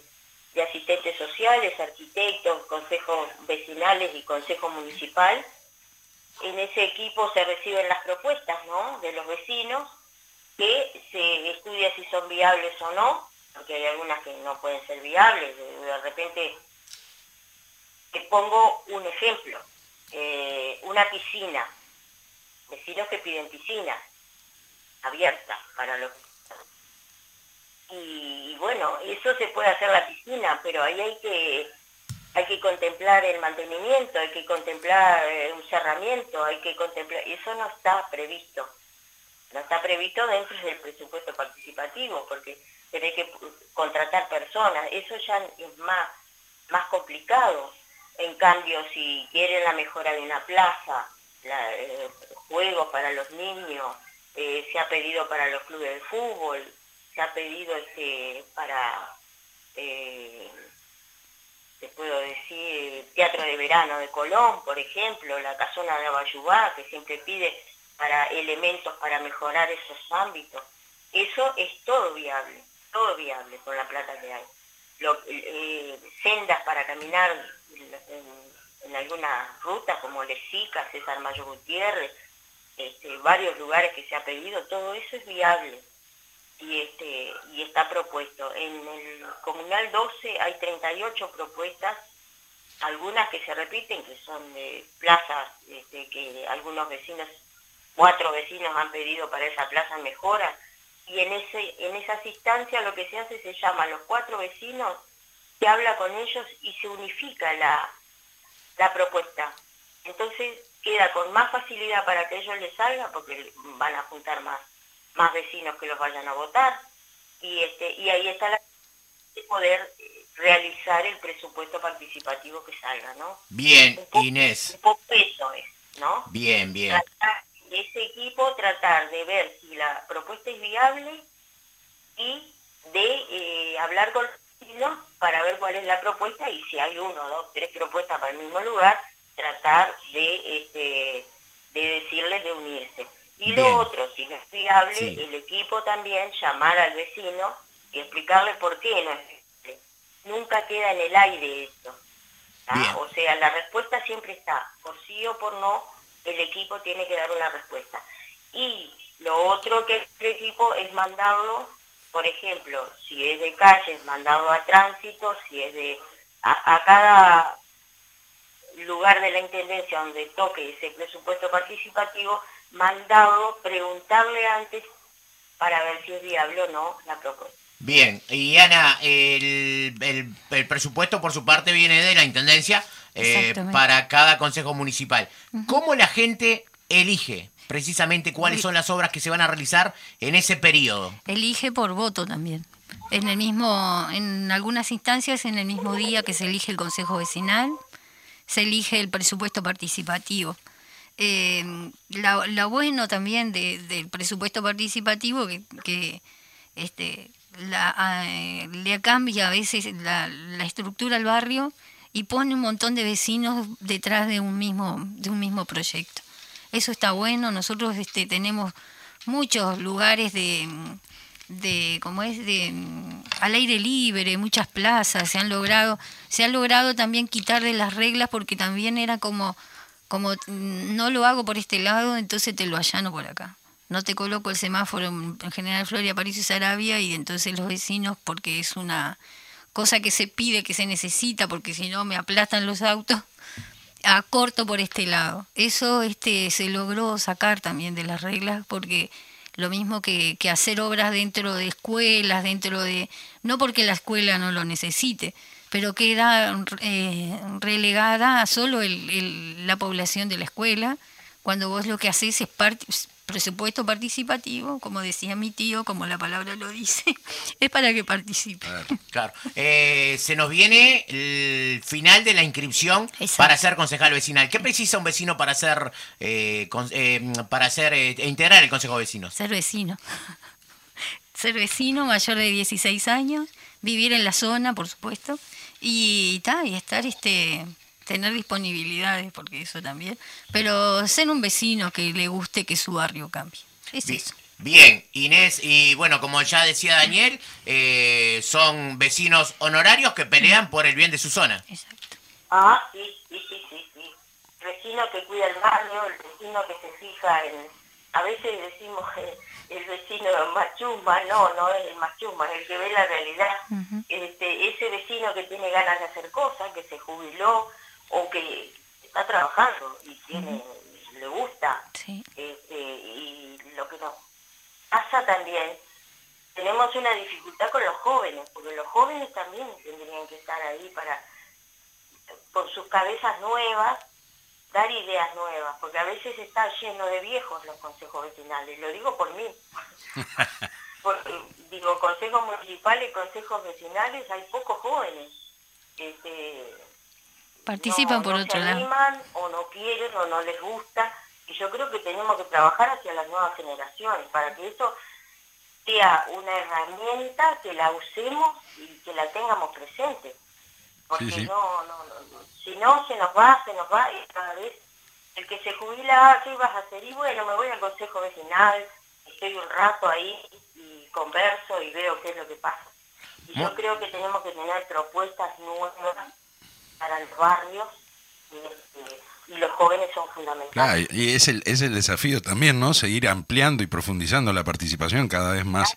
de asistentes sociales, arquitectos, consejos vecinales y consejo municipal. En ese equipo se reciben las propuestas ¿no? de los vecinos, que se estudia si son viables o no, porque hay algunas que no pueden ser viables. De, repente, te pongo un ejemplo, eh, una piscina, vecinos que piden piscina abierta para los... Y, bueno, eso se puede hacer la piscina, pero ahí hay que hay que contemplar el mantenimiento, hay que contemplar eh, un cerramiento, hay que contemplar, eso no está previsto, no está previsto dentro del presupuesto participativo, porque tenés que contratar personas, eso ya es más, más complicado. En cambio, si quieren la mejora de una plaza, eh, juegos para los niños, eh, se ha pedido para los clubes de fútbol, se ha pedido este para, eh, te puedo decir, Teatro de Verano de Colón, por ejemplo, la Casona de Abayubá, que siempre pide para elementos para mejorar esos ámbitos. Eso es todo viable todo viable con la plata que hay. Eh, sendas para caminar en, algunas rutas como Lesica, César Mayo Gutiérrez, este, varios lugares que se ha pedido, todo eso es viable y, este, y está propuesto. En el Comunal 12 hay 38 propuestas, algunas que se repiten, que son de plazas este, que algunos vecinos, cuatro vecinos han pedido para esa plaza mejora, y en, ese, en esas instancias lo que se hace se llama a los cuatro vecinos, se habla con ellos y se unifica la, la propuesta. Entonces queda con más facilidad para que ellos les salga porque van a juntar más, más vecinos que los vayan a votar y, este, y ahí está la de poder realizar el presupuesto participativo que salga, ¿no? Bien, Inés. Un poco eso es, ¿no? Bien, bien ese equipo tratar de ver si la propuesta es viable y de eh, hablar con los vecinos para ver cuál es la propuesta y si hay uno, dos, tres propuestas para el mismo lugar, tratar de, este, de decirles de unirse. Y lo otro, si no es viable, el equipo también llamar al vecino y explicarle por qué no es viable. Nunca queda en el aire esto. O sea, la respuesta siempre está, por sí o por no, el equipo tiene que dar una respuesta. Y lo otro que el equipo es mandarlo, por ejemplo, si es de calles, mandarlo a tránsito, si es de a, cada lugar de la Intendencia donde toque ese presupuesto participativo, mandarlo, preguntarle antes para ver si es viable o no la propuesta. Bien, y Ana, el, el presupuesto por su parte viene de la Intendencia, eh, para cada consejo municipal. ¿Cómo la gente elige precisamente cuáles son las obras que se van a realizar en ese periodo? Elige por voto también. En el mismo, en algunas instancias, en el mismo día que se elige el consejo vecinal, se elige el presupuesto participativo. Eh, lo bueno también del presupuesto participativo que, que este, la, eh, le cambia a veces la, la estructura al barrio y pone un montón de vecinos detrás de un mismo, de un mismo proyecto. Eso está bueno, nosotros este, tenemos muchos lugares de, de como es de al aire libre, muchas plazas, se han logrado, se ha logrado también quitarle las reglas porque también era como como no lo hago por este lado, entonces te lo allano por acá. No te coloco el semáforo en General Floria, París y Sarabia y entonces los vecinos porque es una cosa que se pide, que se necesita, porque si no me aplastan los autos, a corto por este lado. Eso este, se logró sacar también de las reglas, porque lo mismo que, hacer obras dentro de escuelas, dentro de... No porque la escuela no lo necesite, pero queda eh, relegada a solo el- el- la población de la escuela, cuando vos lo que haces es presupuesto participativo, como decía mi tío, como la palabra lo dice, es para que participe. Claro. Eh, se nos viene el final de la inscripción Exacto. para ser concejal vecinal. ¿Qué precisa un vecino para ser eh, con- eh, para ser eh, integrar el consejo de vecinos? Ser vecino. Ser vecino mayor de 16 años, vivir en la zona, por supuesto, y, ta, y estar, este, tener disponibilidades, porque eso también, pero ser un vecino que le guste que su barrio cambie. Es Bi- eso. Bien, Inés, y bueno, como ya decía Daniel, eh, son vecinos honorarios que pelean por el bien de su zona. Exacto. Ah, sí, sí, sí, sí, sí. El vecino que cuida el barrio, el vecino que se fija en... A veces decimos eh, el vecino machuma, no, no es el machuma, es el que ve la realidad. este, ese vecino que tiene ganas de hacer cosas, que se jubiló o que está trabajando y tiene, le gusta. Sí. Este, y lo que nos pasa también, tenemos una dificultad con los jóvenes, porque los jóvenes también tendrían que estar ahí para, con sus cabezas nuevas, dar ideas nuevas, porque a veces está lleno de viejos los consejos vecinales, lo digo por mí. Porque, digo, consejos municipales consejos vecinales hay pocos jóvenes. Este, Participan no, por no otro se lado. animan o no quieren o no les gusta y yo creo que tenemos que trabajar hacia las nuevas generaciones para que eso sea una herramienta que la usemos y que la tengamos presente porque Sí, sí. No, no, no, no. si no se nos va, se nos va y cada vez el que se jubila, ah, ¿qué vas a hacer? Y bueno, me voy al consejo vecinal, estoy un rato ahí y converso y veo qué es lo que pasa. Y yo creo que tenemos que tener propuestas nuevas para los barrios y, este, y los jóvenes son fundamentales. Claro, y- es el, es el desafío también, ¿no? Seguir ampliando y profundizando la participación cada vez más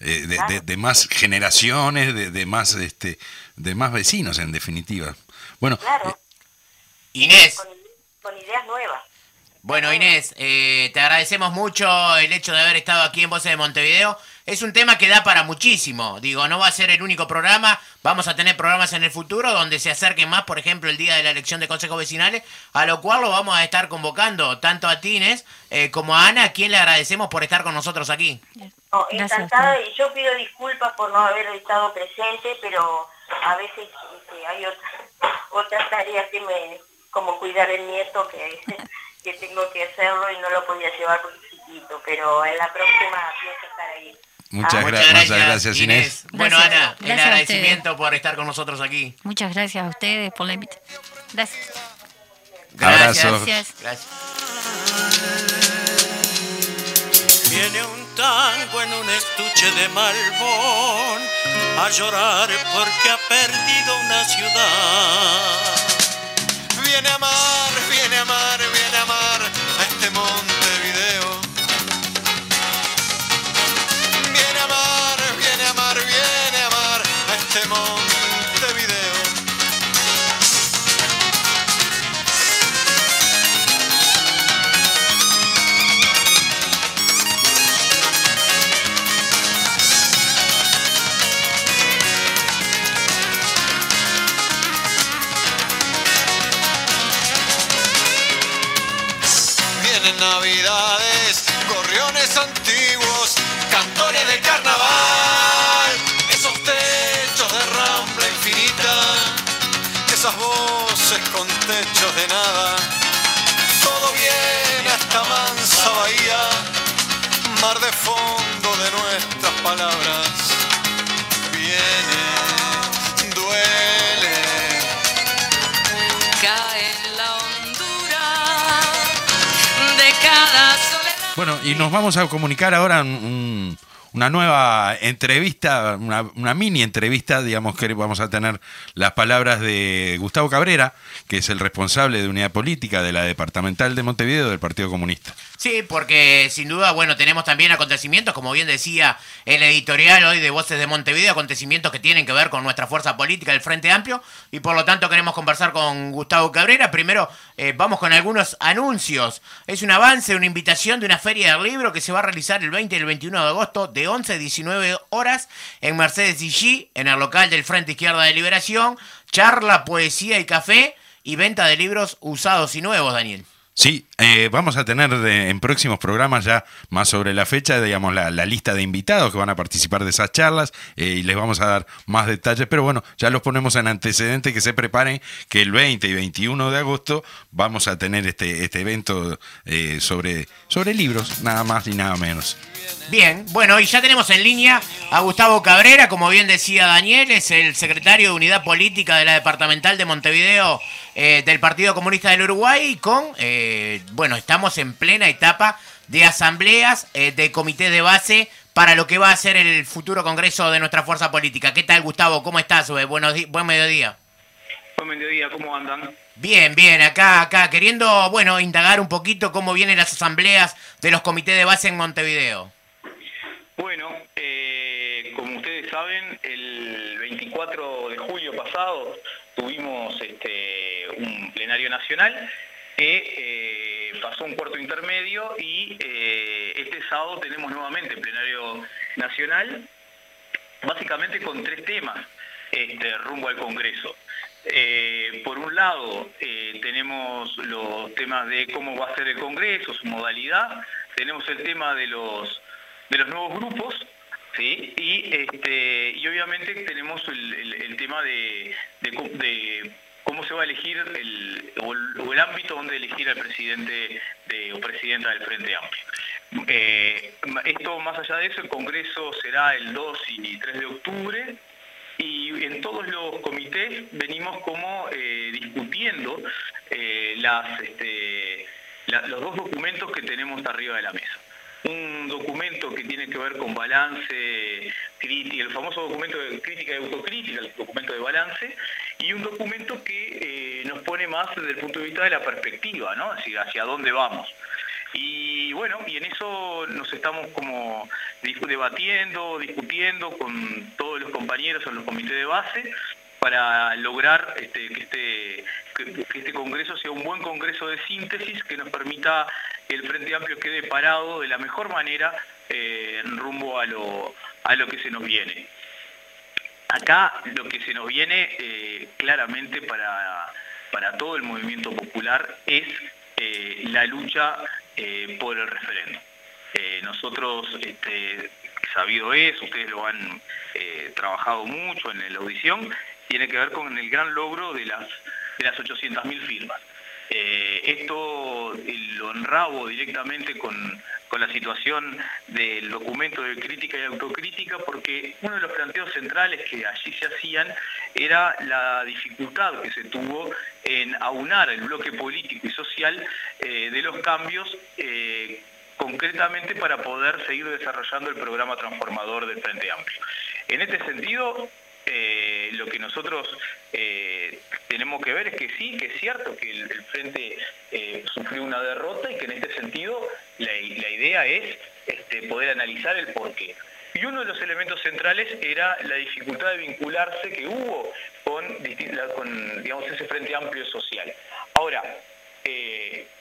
eh, de, de- de más generaciones, de, de más este, de más vecinos en definitiva. Bueno, Claro, Inés, con, con ideas nuevas. Bueno Inés, eh, te agradecemos mucho el hecho de haber estado aquí en Voces de Montevideo. Es un tema que da para muchísimo. Digo, no va a ser el único programa. Vamos a tener programas en el futuro donde se acerquen más, por ejemplo, el día de la elección de consejos vecinales, a lo cual lo vamos a estar convocando tanto a ti, Inés, eh, como a Ana, a quien le agradecemos por estar con nosotros aquí. No, encantada y yo pido disculpas por no haber estado presente, pero a veces este, hay otras, otras tareas que me, como cuidar el nieto que, que tengo que hacerlo y no lo podía llevar porque es chiquito, pero en la próxima pienso estar ahí. muchas, Ah, gra- muchas gracias Inés. Bueno, Gracias. Ana, el Gracias a agradecimiento por estar con nosotros aquí. Muchas gracias a ustedes por la invitación. Gracias. Gracias. Abrazos. Gracias. Gracias. Viene un tango en un estuche de malbón a llorar porque ha perdido una ciudad. Viene a amar, viene a amar, viene a amar a este Montevideo. Y nos vamos a comunicar ahora un- una nueva entrevista, una, mini entrevista, digamos que vamos a tener las palabras de Gustavo Cabrera, que es el responsable de unidad política de la departamental de Montevideo del Partido Comunista. Sí, porque sin duda, bueno, tenemos también acontecimientos, como bien decía el editorial hoy de Voces de Montevideo, acontecimientos que tienen que ver con nuestra fuerza política, el Frente Amplio, y por lo tanto queremos conversar con Gustavo Cabrera. Primero, eh, vamos con algunos anuncios. Es un avance, una invitación de una feria del libro que se va a realizar el 20 y el 21 de agosto 11 a 19 horas en Mercedes G, en el local del Frente Izquierda de Liberación. Charla, poesía y café y venta de libros usados y nuevos, Daniel. Sí, eh, vamos a tener en próximos programas ya más sobre la fecha, digamos, la, lista de invitados que van a participar de esas charlas eh, y les vamos a dar más detalles, pero bueno, ya los ponemos en antecedente que se preparen que el 20 y 21 de agosto vamos a tener este, este evento eh, sobre, sobre libros, nada más y nada menos. Bien, bueno, y ya tenemos en línea a Gustavo Cabrera, como bien decía Daniel, es el secretario de Unidad Política de la Departamental de Montevideo eh, del Partido Comunista del Uruguay, con, eh, bueno, estamos en plena etapa de asambleas eh, de comité de base para lo que va a ser el futuro congreso de nuestra fuerza política. ¿Qué tal, Gustavo? ¿Cómo estás? Buenos buen mediodía. Buen mediodía, ¿cómo andan? Bien, bien, acá, acá, queriendo, bueno, indagar un poquito cómo vienen las asambleas de los comités de base en Montevideo. Bueno, eh, como ustedes saben, el 24 de julio pasado tuvimos este, un plenario nacional que eh, pasó un cuarto intermedio y eh, este sábado tenemos nuevamente plenario nacional, básicamente con tres temas este, rumbo al Congreso. por un lado, tenemos los temas de cómo va a ser el Congreso, su modalidad, tenemos el tema de los de los nuevos grupos, ¿sí? y, este, y obviamente tenemos el, tema de, cómo se va a elegir el, o, el, ámbito donde elegir al presidente o presidenta del Frente Amplio. Eh, esto, más allá de eso, el Congreso será el 2 y 3 de octubre, y en todos los comités venimos como eh, discutiendo eh, las, este, los dos documentos que tenemos arriba de la mesa un documento que tiene que ver con balance crítica, el famoso documento de crítica y autocrítica, el documento de balance, y un documento que eh, nos pone más desde el punto de vista de la perspectiva, ¿no? Así, hacia dónde vamos. Y bueno, y en eso nos estamos como debatiendo, discutiendo con todos los compañeros en los comités de base para lograr este, que, este, que este Congreso sea un buen Congreso de síntesis que nos permita que el Frente Amplio quede parado de la mejor manera eh, en rumbo a lo, a lo que se nos viene. Acá lo que se nos viene eh, claramente para, para todo el movimiento popular es eh, la lucha por el referéndum. nosotros, este, sabido es, ustedes lo han trabajado mucho en la audición, tiene que ver con el gran logro de las, de las 800.000 firmas. Eh, esto lo enrabo directamente con, la situación del documento de crítica y autocrítica porque uno de los planteos centrales que allí se hacían era la dificultad que se tuvo en aunar el bloque político y social eh, de los cambios eh, concretamente para poder seguir desarrollando el programa transformador del Frente Amplio. En este sentido, eh, lo que nosotros eh, tenemos que ver es que sí, que es cierto que el, Frente eh, sufrió una derrota y que en este sentido la, idea es este, poder analizar el porqué. Y uno de los elementos centrales era la dificultad de vincularse que hubo con, digamos, ese Frente Amplio Social. Ahora,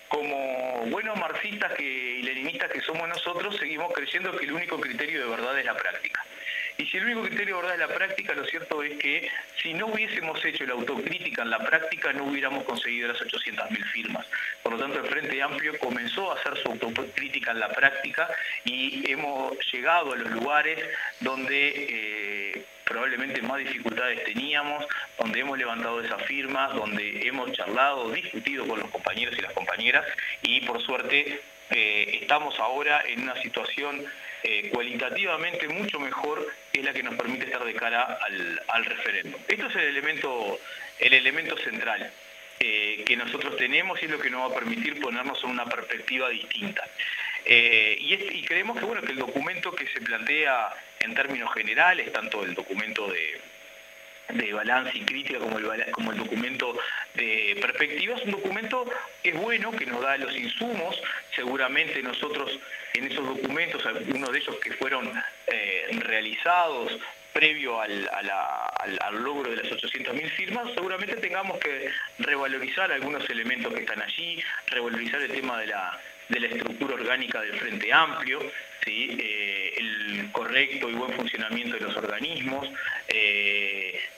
como buenos marxistas y leninistas que somos nosotros, seguimos creyendo que el único criterio de verdad es la práctica. Y si el único criterio de verdad es la práctica, lo cierto es que si no hubiésemos hecho la autocrítica en la práctica, no hubiéramos conseguido las 800.000 firmas. Por lo tanto, el Frente Amplio comenzó a hacer su autocrítica en la práctica y hemos llegado a los lugares donde eh, probablemente más dificultades teníamos, donde hemos levantado esas firmas, donde hemos charlado, discutido con los compañeros y las compañeras y por suerte eh, estamos ahora en una situación eh, cualitativamente mucho mejor que la que nos permite estar de cara al, referéndum. Esto es el elemento, el elemento central eh, que nosotros tenemos y es lo que nos va a permitir ponernos en una perspectiva distinta. Eh, y, creemos que, bueno, que el documento que se plantea en términos generales, tanto el documento de, de balance y crítica como el, como el documento de perspectiva, es un documento que es bueno, que nos da los insumos, seguramente nosotros en esos documentos, algunos de ellos que fueron eh, realizados previo al, logro de las 800.000 firmas, seguramente tengamos que revalorizar algunos elementos que están allí, revalorizar el tema de la, de la estructura orgánica del Frente Amplio, ¿sí? Eh, el correcto y buen funcionamiento de los organismos, eh,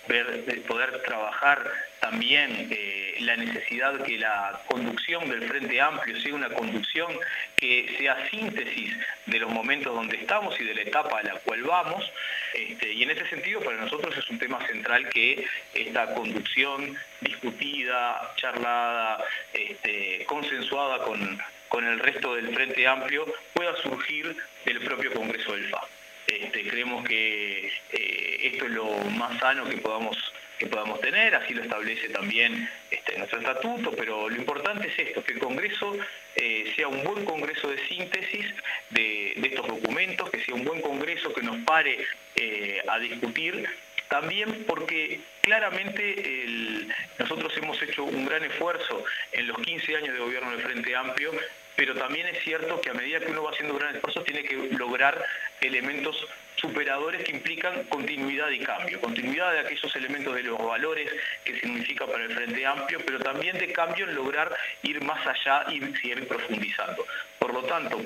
ver, poder trabajar también eh, la necesidad que la conducción del Frente Amplio sea una conducción que sea síntesis de los momentos donde estamos y de la etapa a la cual vamos. Este, y en ese sentido para nosotros es un tema central que esta conducción discutida, charlada, este, consensuada con, con el resto del Frente Amplio pueda surgir del propio Congreso del FA. Este, creemos que eh, esto es lo más sano que podamos que podamos tener, así lo establece también este, nuestro estatuto, pero lo importante es esto, que el Congreso eh, sea un buen Congreso de síntesis de, estos documentos, que sea un buen Congreso que nos pare eh, a discutir, también porque claramente nosotros hemos hecho un gran esfuerzo en los 15 años de gobierno del Frente Amplio pero también es cierto que a medida que uno va haciendo grandes esfuerzos tiene que lograr elementos superadores que implican continuidad y cambio, continuidad de aquellos elementos de los valores que significa para el Frente Amplio, pero también de cambio en lograr ir más allá y seguir profundizando. Por lo tanto,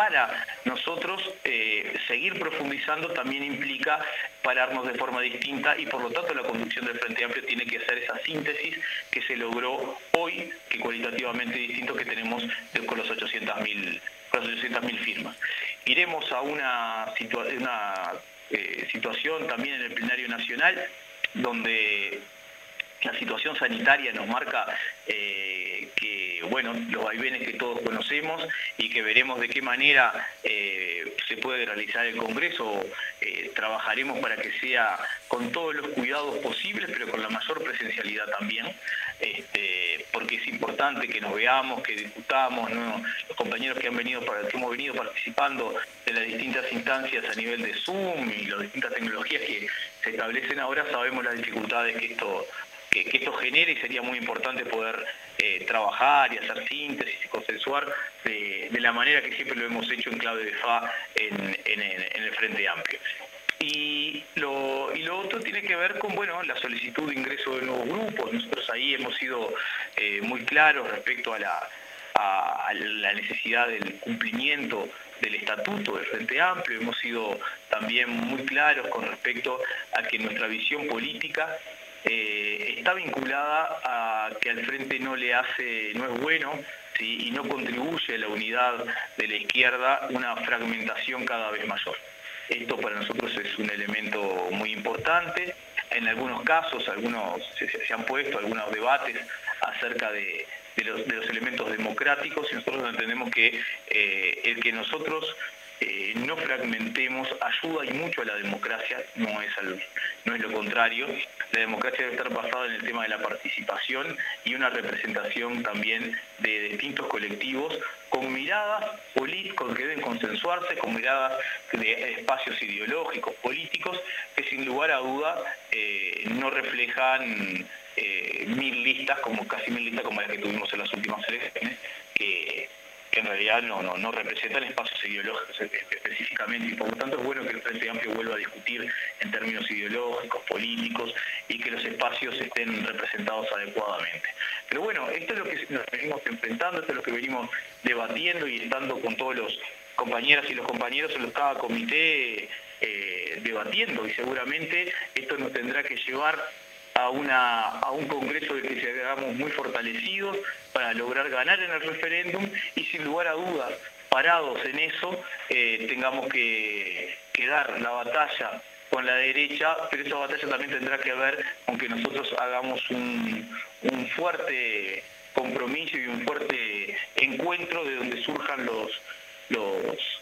para nosotros eh, seguir profundizando también implica pararnos de forma distinta y por lo tanto la conducción del Frente Amplio tiene que hacer esa síntesis que se logró hoy, que cualitativamente distinto que tenemos con los 800.000 firmas. Iremos a una, eh, situación también en el plenario nacional donde la situación sanitaria nos marca eh, que, bueno, los vaivenes que todos conocemos y que veremos de qué manera eh, se puede realizar el Congreso. Eh, trabajaremos para que sea con todos los cuidados posibles, pero con la mayor presencialidad también, este, porque es importante que nos veamos, que discutamos, los compañeros que, han venido, que hemos venido participando de las distintas instancias a nivel de Zoom y las distintas tecnologías que se establecen ahora, sabemos las dificultades que esto que, esto genere y sería muy importante poder eh, trabajar y hacer síntesis y consensuar de, la manera que siempre lo hemos hecho en clave de FA en, el Frente Amplio. Y lo, y lo otro tiene que ver con bueno, la solicitud de ingreso de nuevos grupos. Nosotros ahí hemos sido eh, muy claros respecto a la, a la necesidad del cumplimiento del estatuto del Frente Amplio, hemos sido también muy claros con respecto a que nuestra visión política eh, está vinculada a que al frente no le hace, no es bueno y no contribuye a la unidad de la izquierda una fragmentación cada vez mayor. Esto para nosotros es un elemento muy importante. En algunos casos, algunos se, han puesto algunos debates acerca de, los, elementos democráticos y nosotros entendemos que eh, el que nosotros eh, no fragmentemos ayuda y mucho a la democracia, no es, no es lo contrario. La democracia debe estar basada en el tema de la participación y una representación también de distintos colectivos con miradas políticas que deben consensuarse, con miradas de espacios ideológicos, políticos, que sin lugar a duda eh, no reflejan eh, mil listas, como casi mil listas como las que tuvimos en las últimas elecciones, que en realidad no, no, no representan espacios ideológicos específicamente y por lo tanto es bueno que el Frente Amplio vuelva a discutir en términos ideológicos, políticos y que los espacios estén representados adecuadamente. Pero bueno, esto es lo que nos venimos enfrentando, esto es lo que venimos debatiendo y estando con todos los compañeras y los compañeros en los cada comité eh, debatiendo y seguramente esto nos tendrá que llevar a, un Congreso de que hagamos muy fortalecidos para lograr ganar en el referéndum y sin lugar a dudas, parados en eso, eh, tengamos que, dar la batalla con la derecha, pero esa batalla también tendrá que ver con que nosotros hagamos un, un fuerte compromiso y un fuerte encuentro de donde surjan los, los,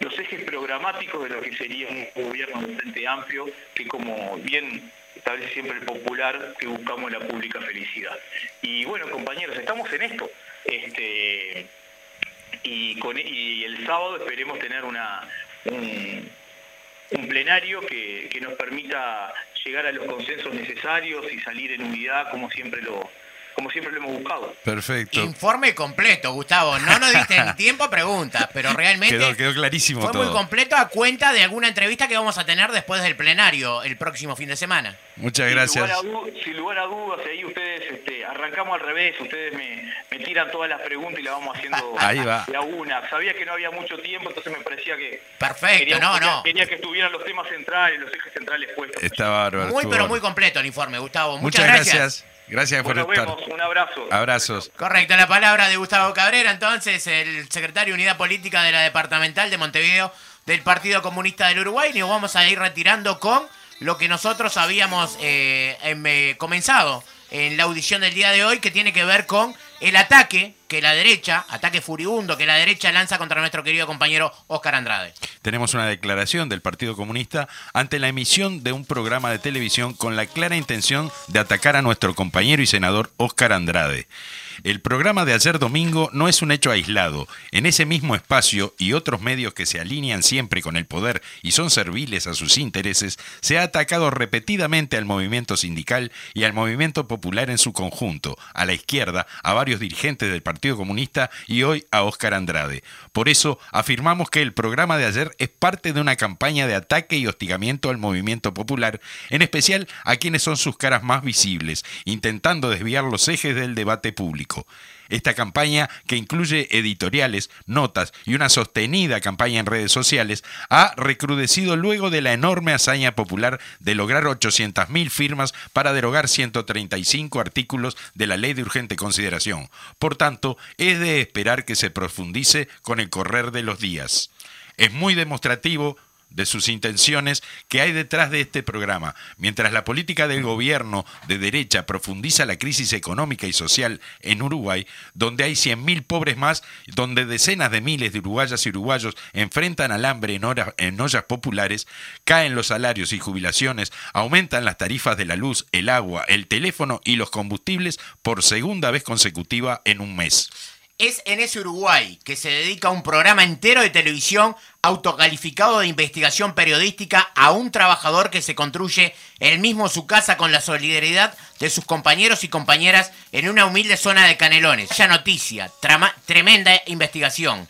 los ejes programáticos de lo que sería un gobierno de frente amplio, que como bien establece siempre el popular que buscamos la pública felicidad. Y bueno, compañeros, estamos en esto. Este, y, con, y el sábado esperemos tener una, un, plenario que, que, nos permita llegar a los consensos necesarios y salir en unidad como siempre lo, como siempre lo hemos buscado. Perfecto. Informe completo, Gustavo. No nos diste ni tiempo a preguntas, pero realmente Quedó, quedó clarísimo fue todo. muy completo a cuenta de alguna entrevista que vamos a tener después del plenario el próximo fin de semana. Muchas Sin gracias. lugar a, sin lugar a dudas, ahí ustedes este, arrancamos al revés, ustedes me, me tiran todas las preguntas y las vamos haciendo Ahí va. de a una. Sabía que no había mucho tiempo, entonces me parecía que Perfecto, quería, no, quería- no. quería que estuvieran los temas centrales, los ejes centrales puestos. Está bárbaro. Muy, pero bárbaro. muy completo el informe, Gustavo. Muchas Muchas, gracias. Gracias por Bueno, estar. vemos, un abrazo. Abrazos. Correcto, la palabra de Gustavo Cabrera, entonces, el secretario de Unidad Política de la Departamental de Montevideo del Partido Comunista del Uruguay. Y nos vamos a ir retirando con lo que nosotros habíamos eh, em, eh, comenzado en la audición del día de hoy, que tiene que ver con el ataque que la derecha, ataque furibundo que la derecha lanza contra nuestro querido compañero Oscar Andrade. Tenemos una declaración del Partido Comunista ante la emisión de un programa de televisión con la clara intención de atacar a nuestro compañero y senador Óscar Andrade. El programa de ayer domingo no es un hecho aislado. En ese mismo espacio y otros medios que se alinean siempre con el poder y son serviles a sus intereses, se ha atacado repetidamente al movimiento sindical y al movimiento popular en su conjunto, a la izquierda, a varios dirigentes del Partido Comunista y hoy a Óscar Andrade. Por eso afirmamos que el programa de ayer es parte de una campaña de ataque y hostigamiento al movimiento popular, en especial a quienes son sus caras más visibles, intentando desviar los ejes del debate público. Esta campaña, que incluye editoriales, notas y una sostenida campaña en redes sociales, ha recrudecido luego de la enorme hazaña popular de lograr 800.000 firmas para derogar 135 artículos de la Ley de Urgente Consideración. Por tanto, es de esperar que se profundice con el correr de los días. Es muy demostrativo de sus intenciones que hay detrás de este programa. Mientras la política del gobierno de derecha profundiza la crisis económica y social en Uruguay, donde hay 100.000 pobres más, donde decenas de miles de uruguayas y uruguayos enfrentan al hambre en, horas- en ollas populares, caen los salarios y jubilaciones, aumentan las tarifas de la luz, el agua, el teléfono y los combustibles por segunda vez consecutiva en un mes. Es en ese Uruguay que se dedica un programa entero de televisión autocalificado de investigación periodística a un trabajador que se construye él mismo su casa con la solidaridad de sus compañeros y compañeras en una humilde zona de Canelones. Ya noticia, trama- tremenda investigación.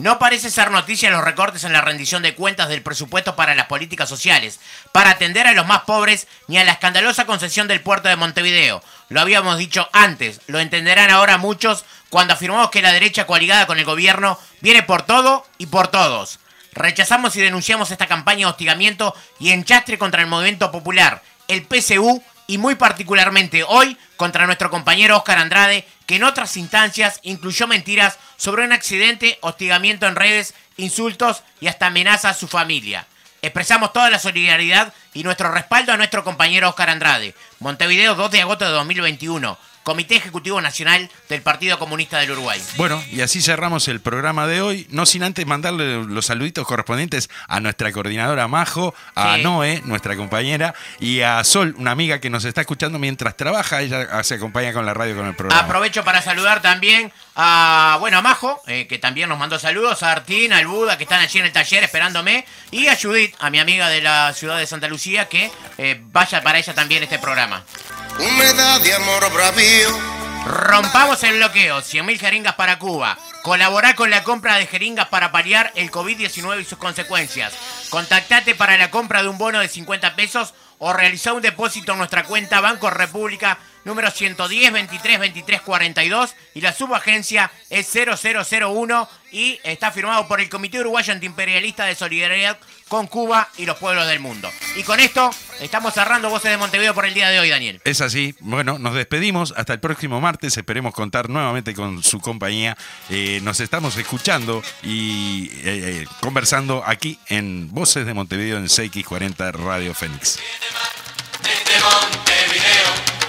No parece ser noticia los recortes en la rendición de cuentas del presupuesto para las políticas sociales, para atender a los más pobres, ni a la escandalosa concesión del puerto de Montevideo. Lo habíamos dicho antes, lo entenderán ahora muchos cuando afirmamos que la derecha coaligada con el gobierno viene por todo y por todos. Rechazamos y denunciamos esta campaña de hostigamiento y enchastre contra el movimiento popular, el PSU y muy particularmente hoy contra nuestro compañero Oscar Andrade, que en otras instancias incluyó mentiras sobre un accidente, hostigamiento en redes, insultos y hasta amenazas a su familia. Expresamos toda la solidaridad y nuestro respaldo a nuestro compañero Oscar Andrade. Montevideo, 2 de agosto de 2021. Comité Ejecutivo Nacional del Partido Comunista del Uruguay. Bueno, y así cerramos el programa de hoy, no sin antes mandarle los saluditos correspondientes a nuestra coordinadora Majo, a Sí. Noé, nuestra compañera, y a Sol, una amiga que nos está escuchando mientras trabaja, ella se acompaña con la radio con el programa. Aprovecho para saludar también a, bueno, a Majo, eh, que también nos mandó saludos, a Artín, al Buda, que están allí en el taller esperándome, y a Judith, a mi amiga de la ciudad de Santa Lucía, que eh, vaya para ella también este programa. Humedad de amor bravío. Rompamos el bloqueo, 100.000 jeringas para Cuba. Colaborar con la compra de jeringas para paliar el COVID-19 y sus consecuencias. Contactate para la compra de un bono de 50 pesos o realizar un depósito en nuestra cuenta Banco República número 110 23 23 42 y la subagencia es 0001 y está firmado por el Comité Uruguayo Antiimperialista de Solidaridad con Cuba y los pueblos del mundo. Y con esto estamos cerrando Voces de Montevideo por el día de hoy, Daniel. Es así. Bueno, nos despedimos. Hasta el próximo martes. Esperemos contar nuevamente con su compañía. Eh, nos estamos escuchando y eh, eh, conversando aquí en Voces de Montevideo en CX40 Radio Fénix. Desde Montevideo.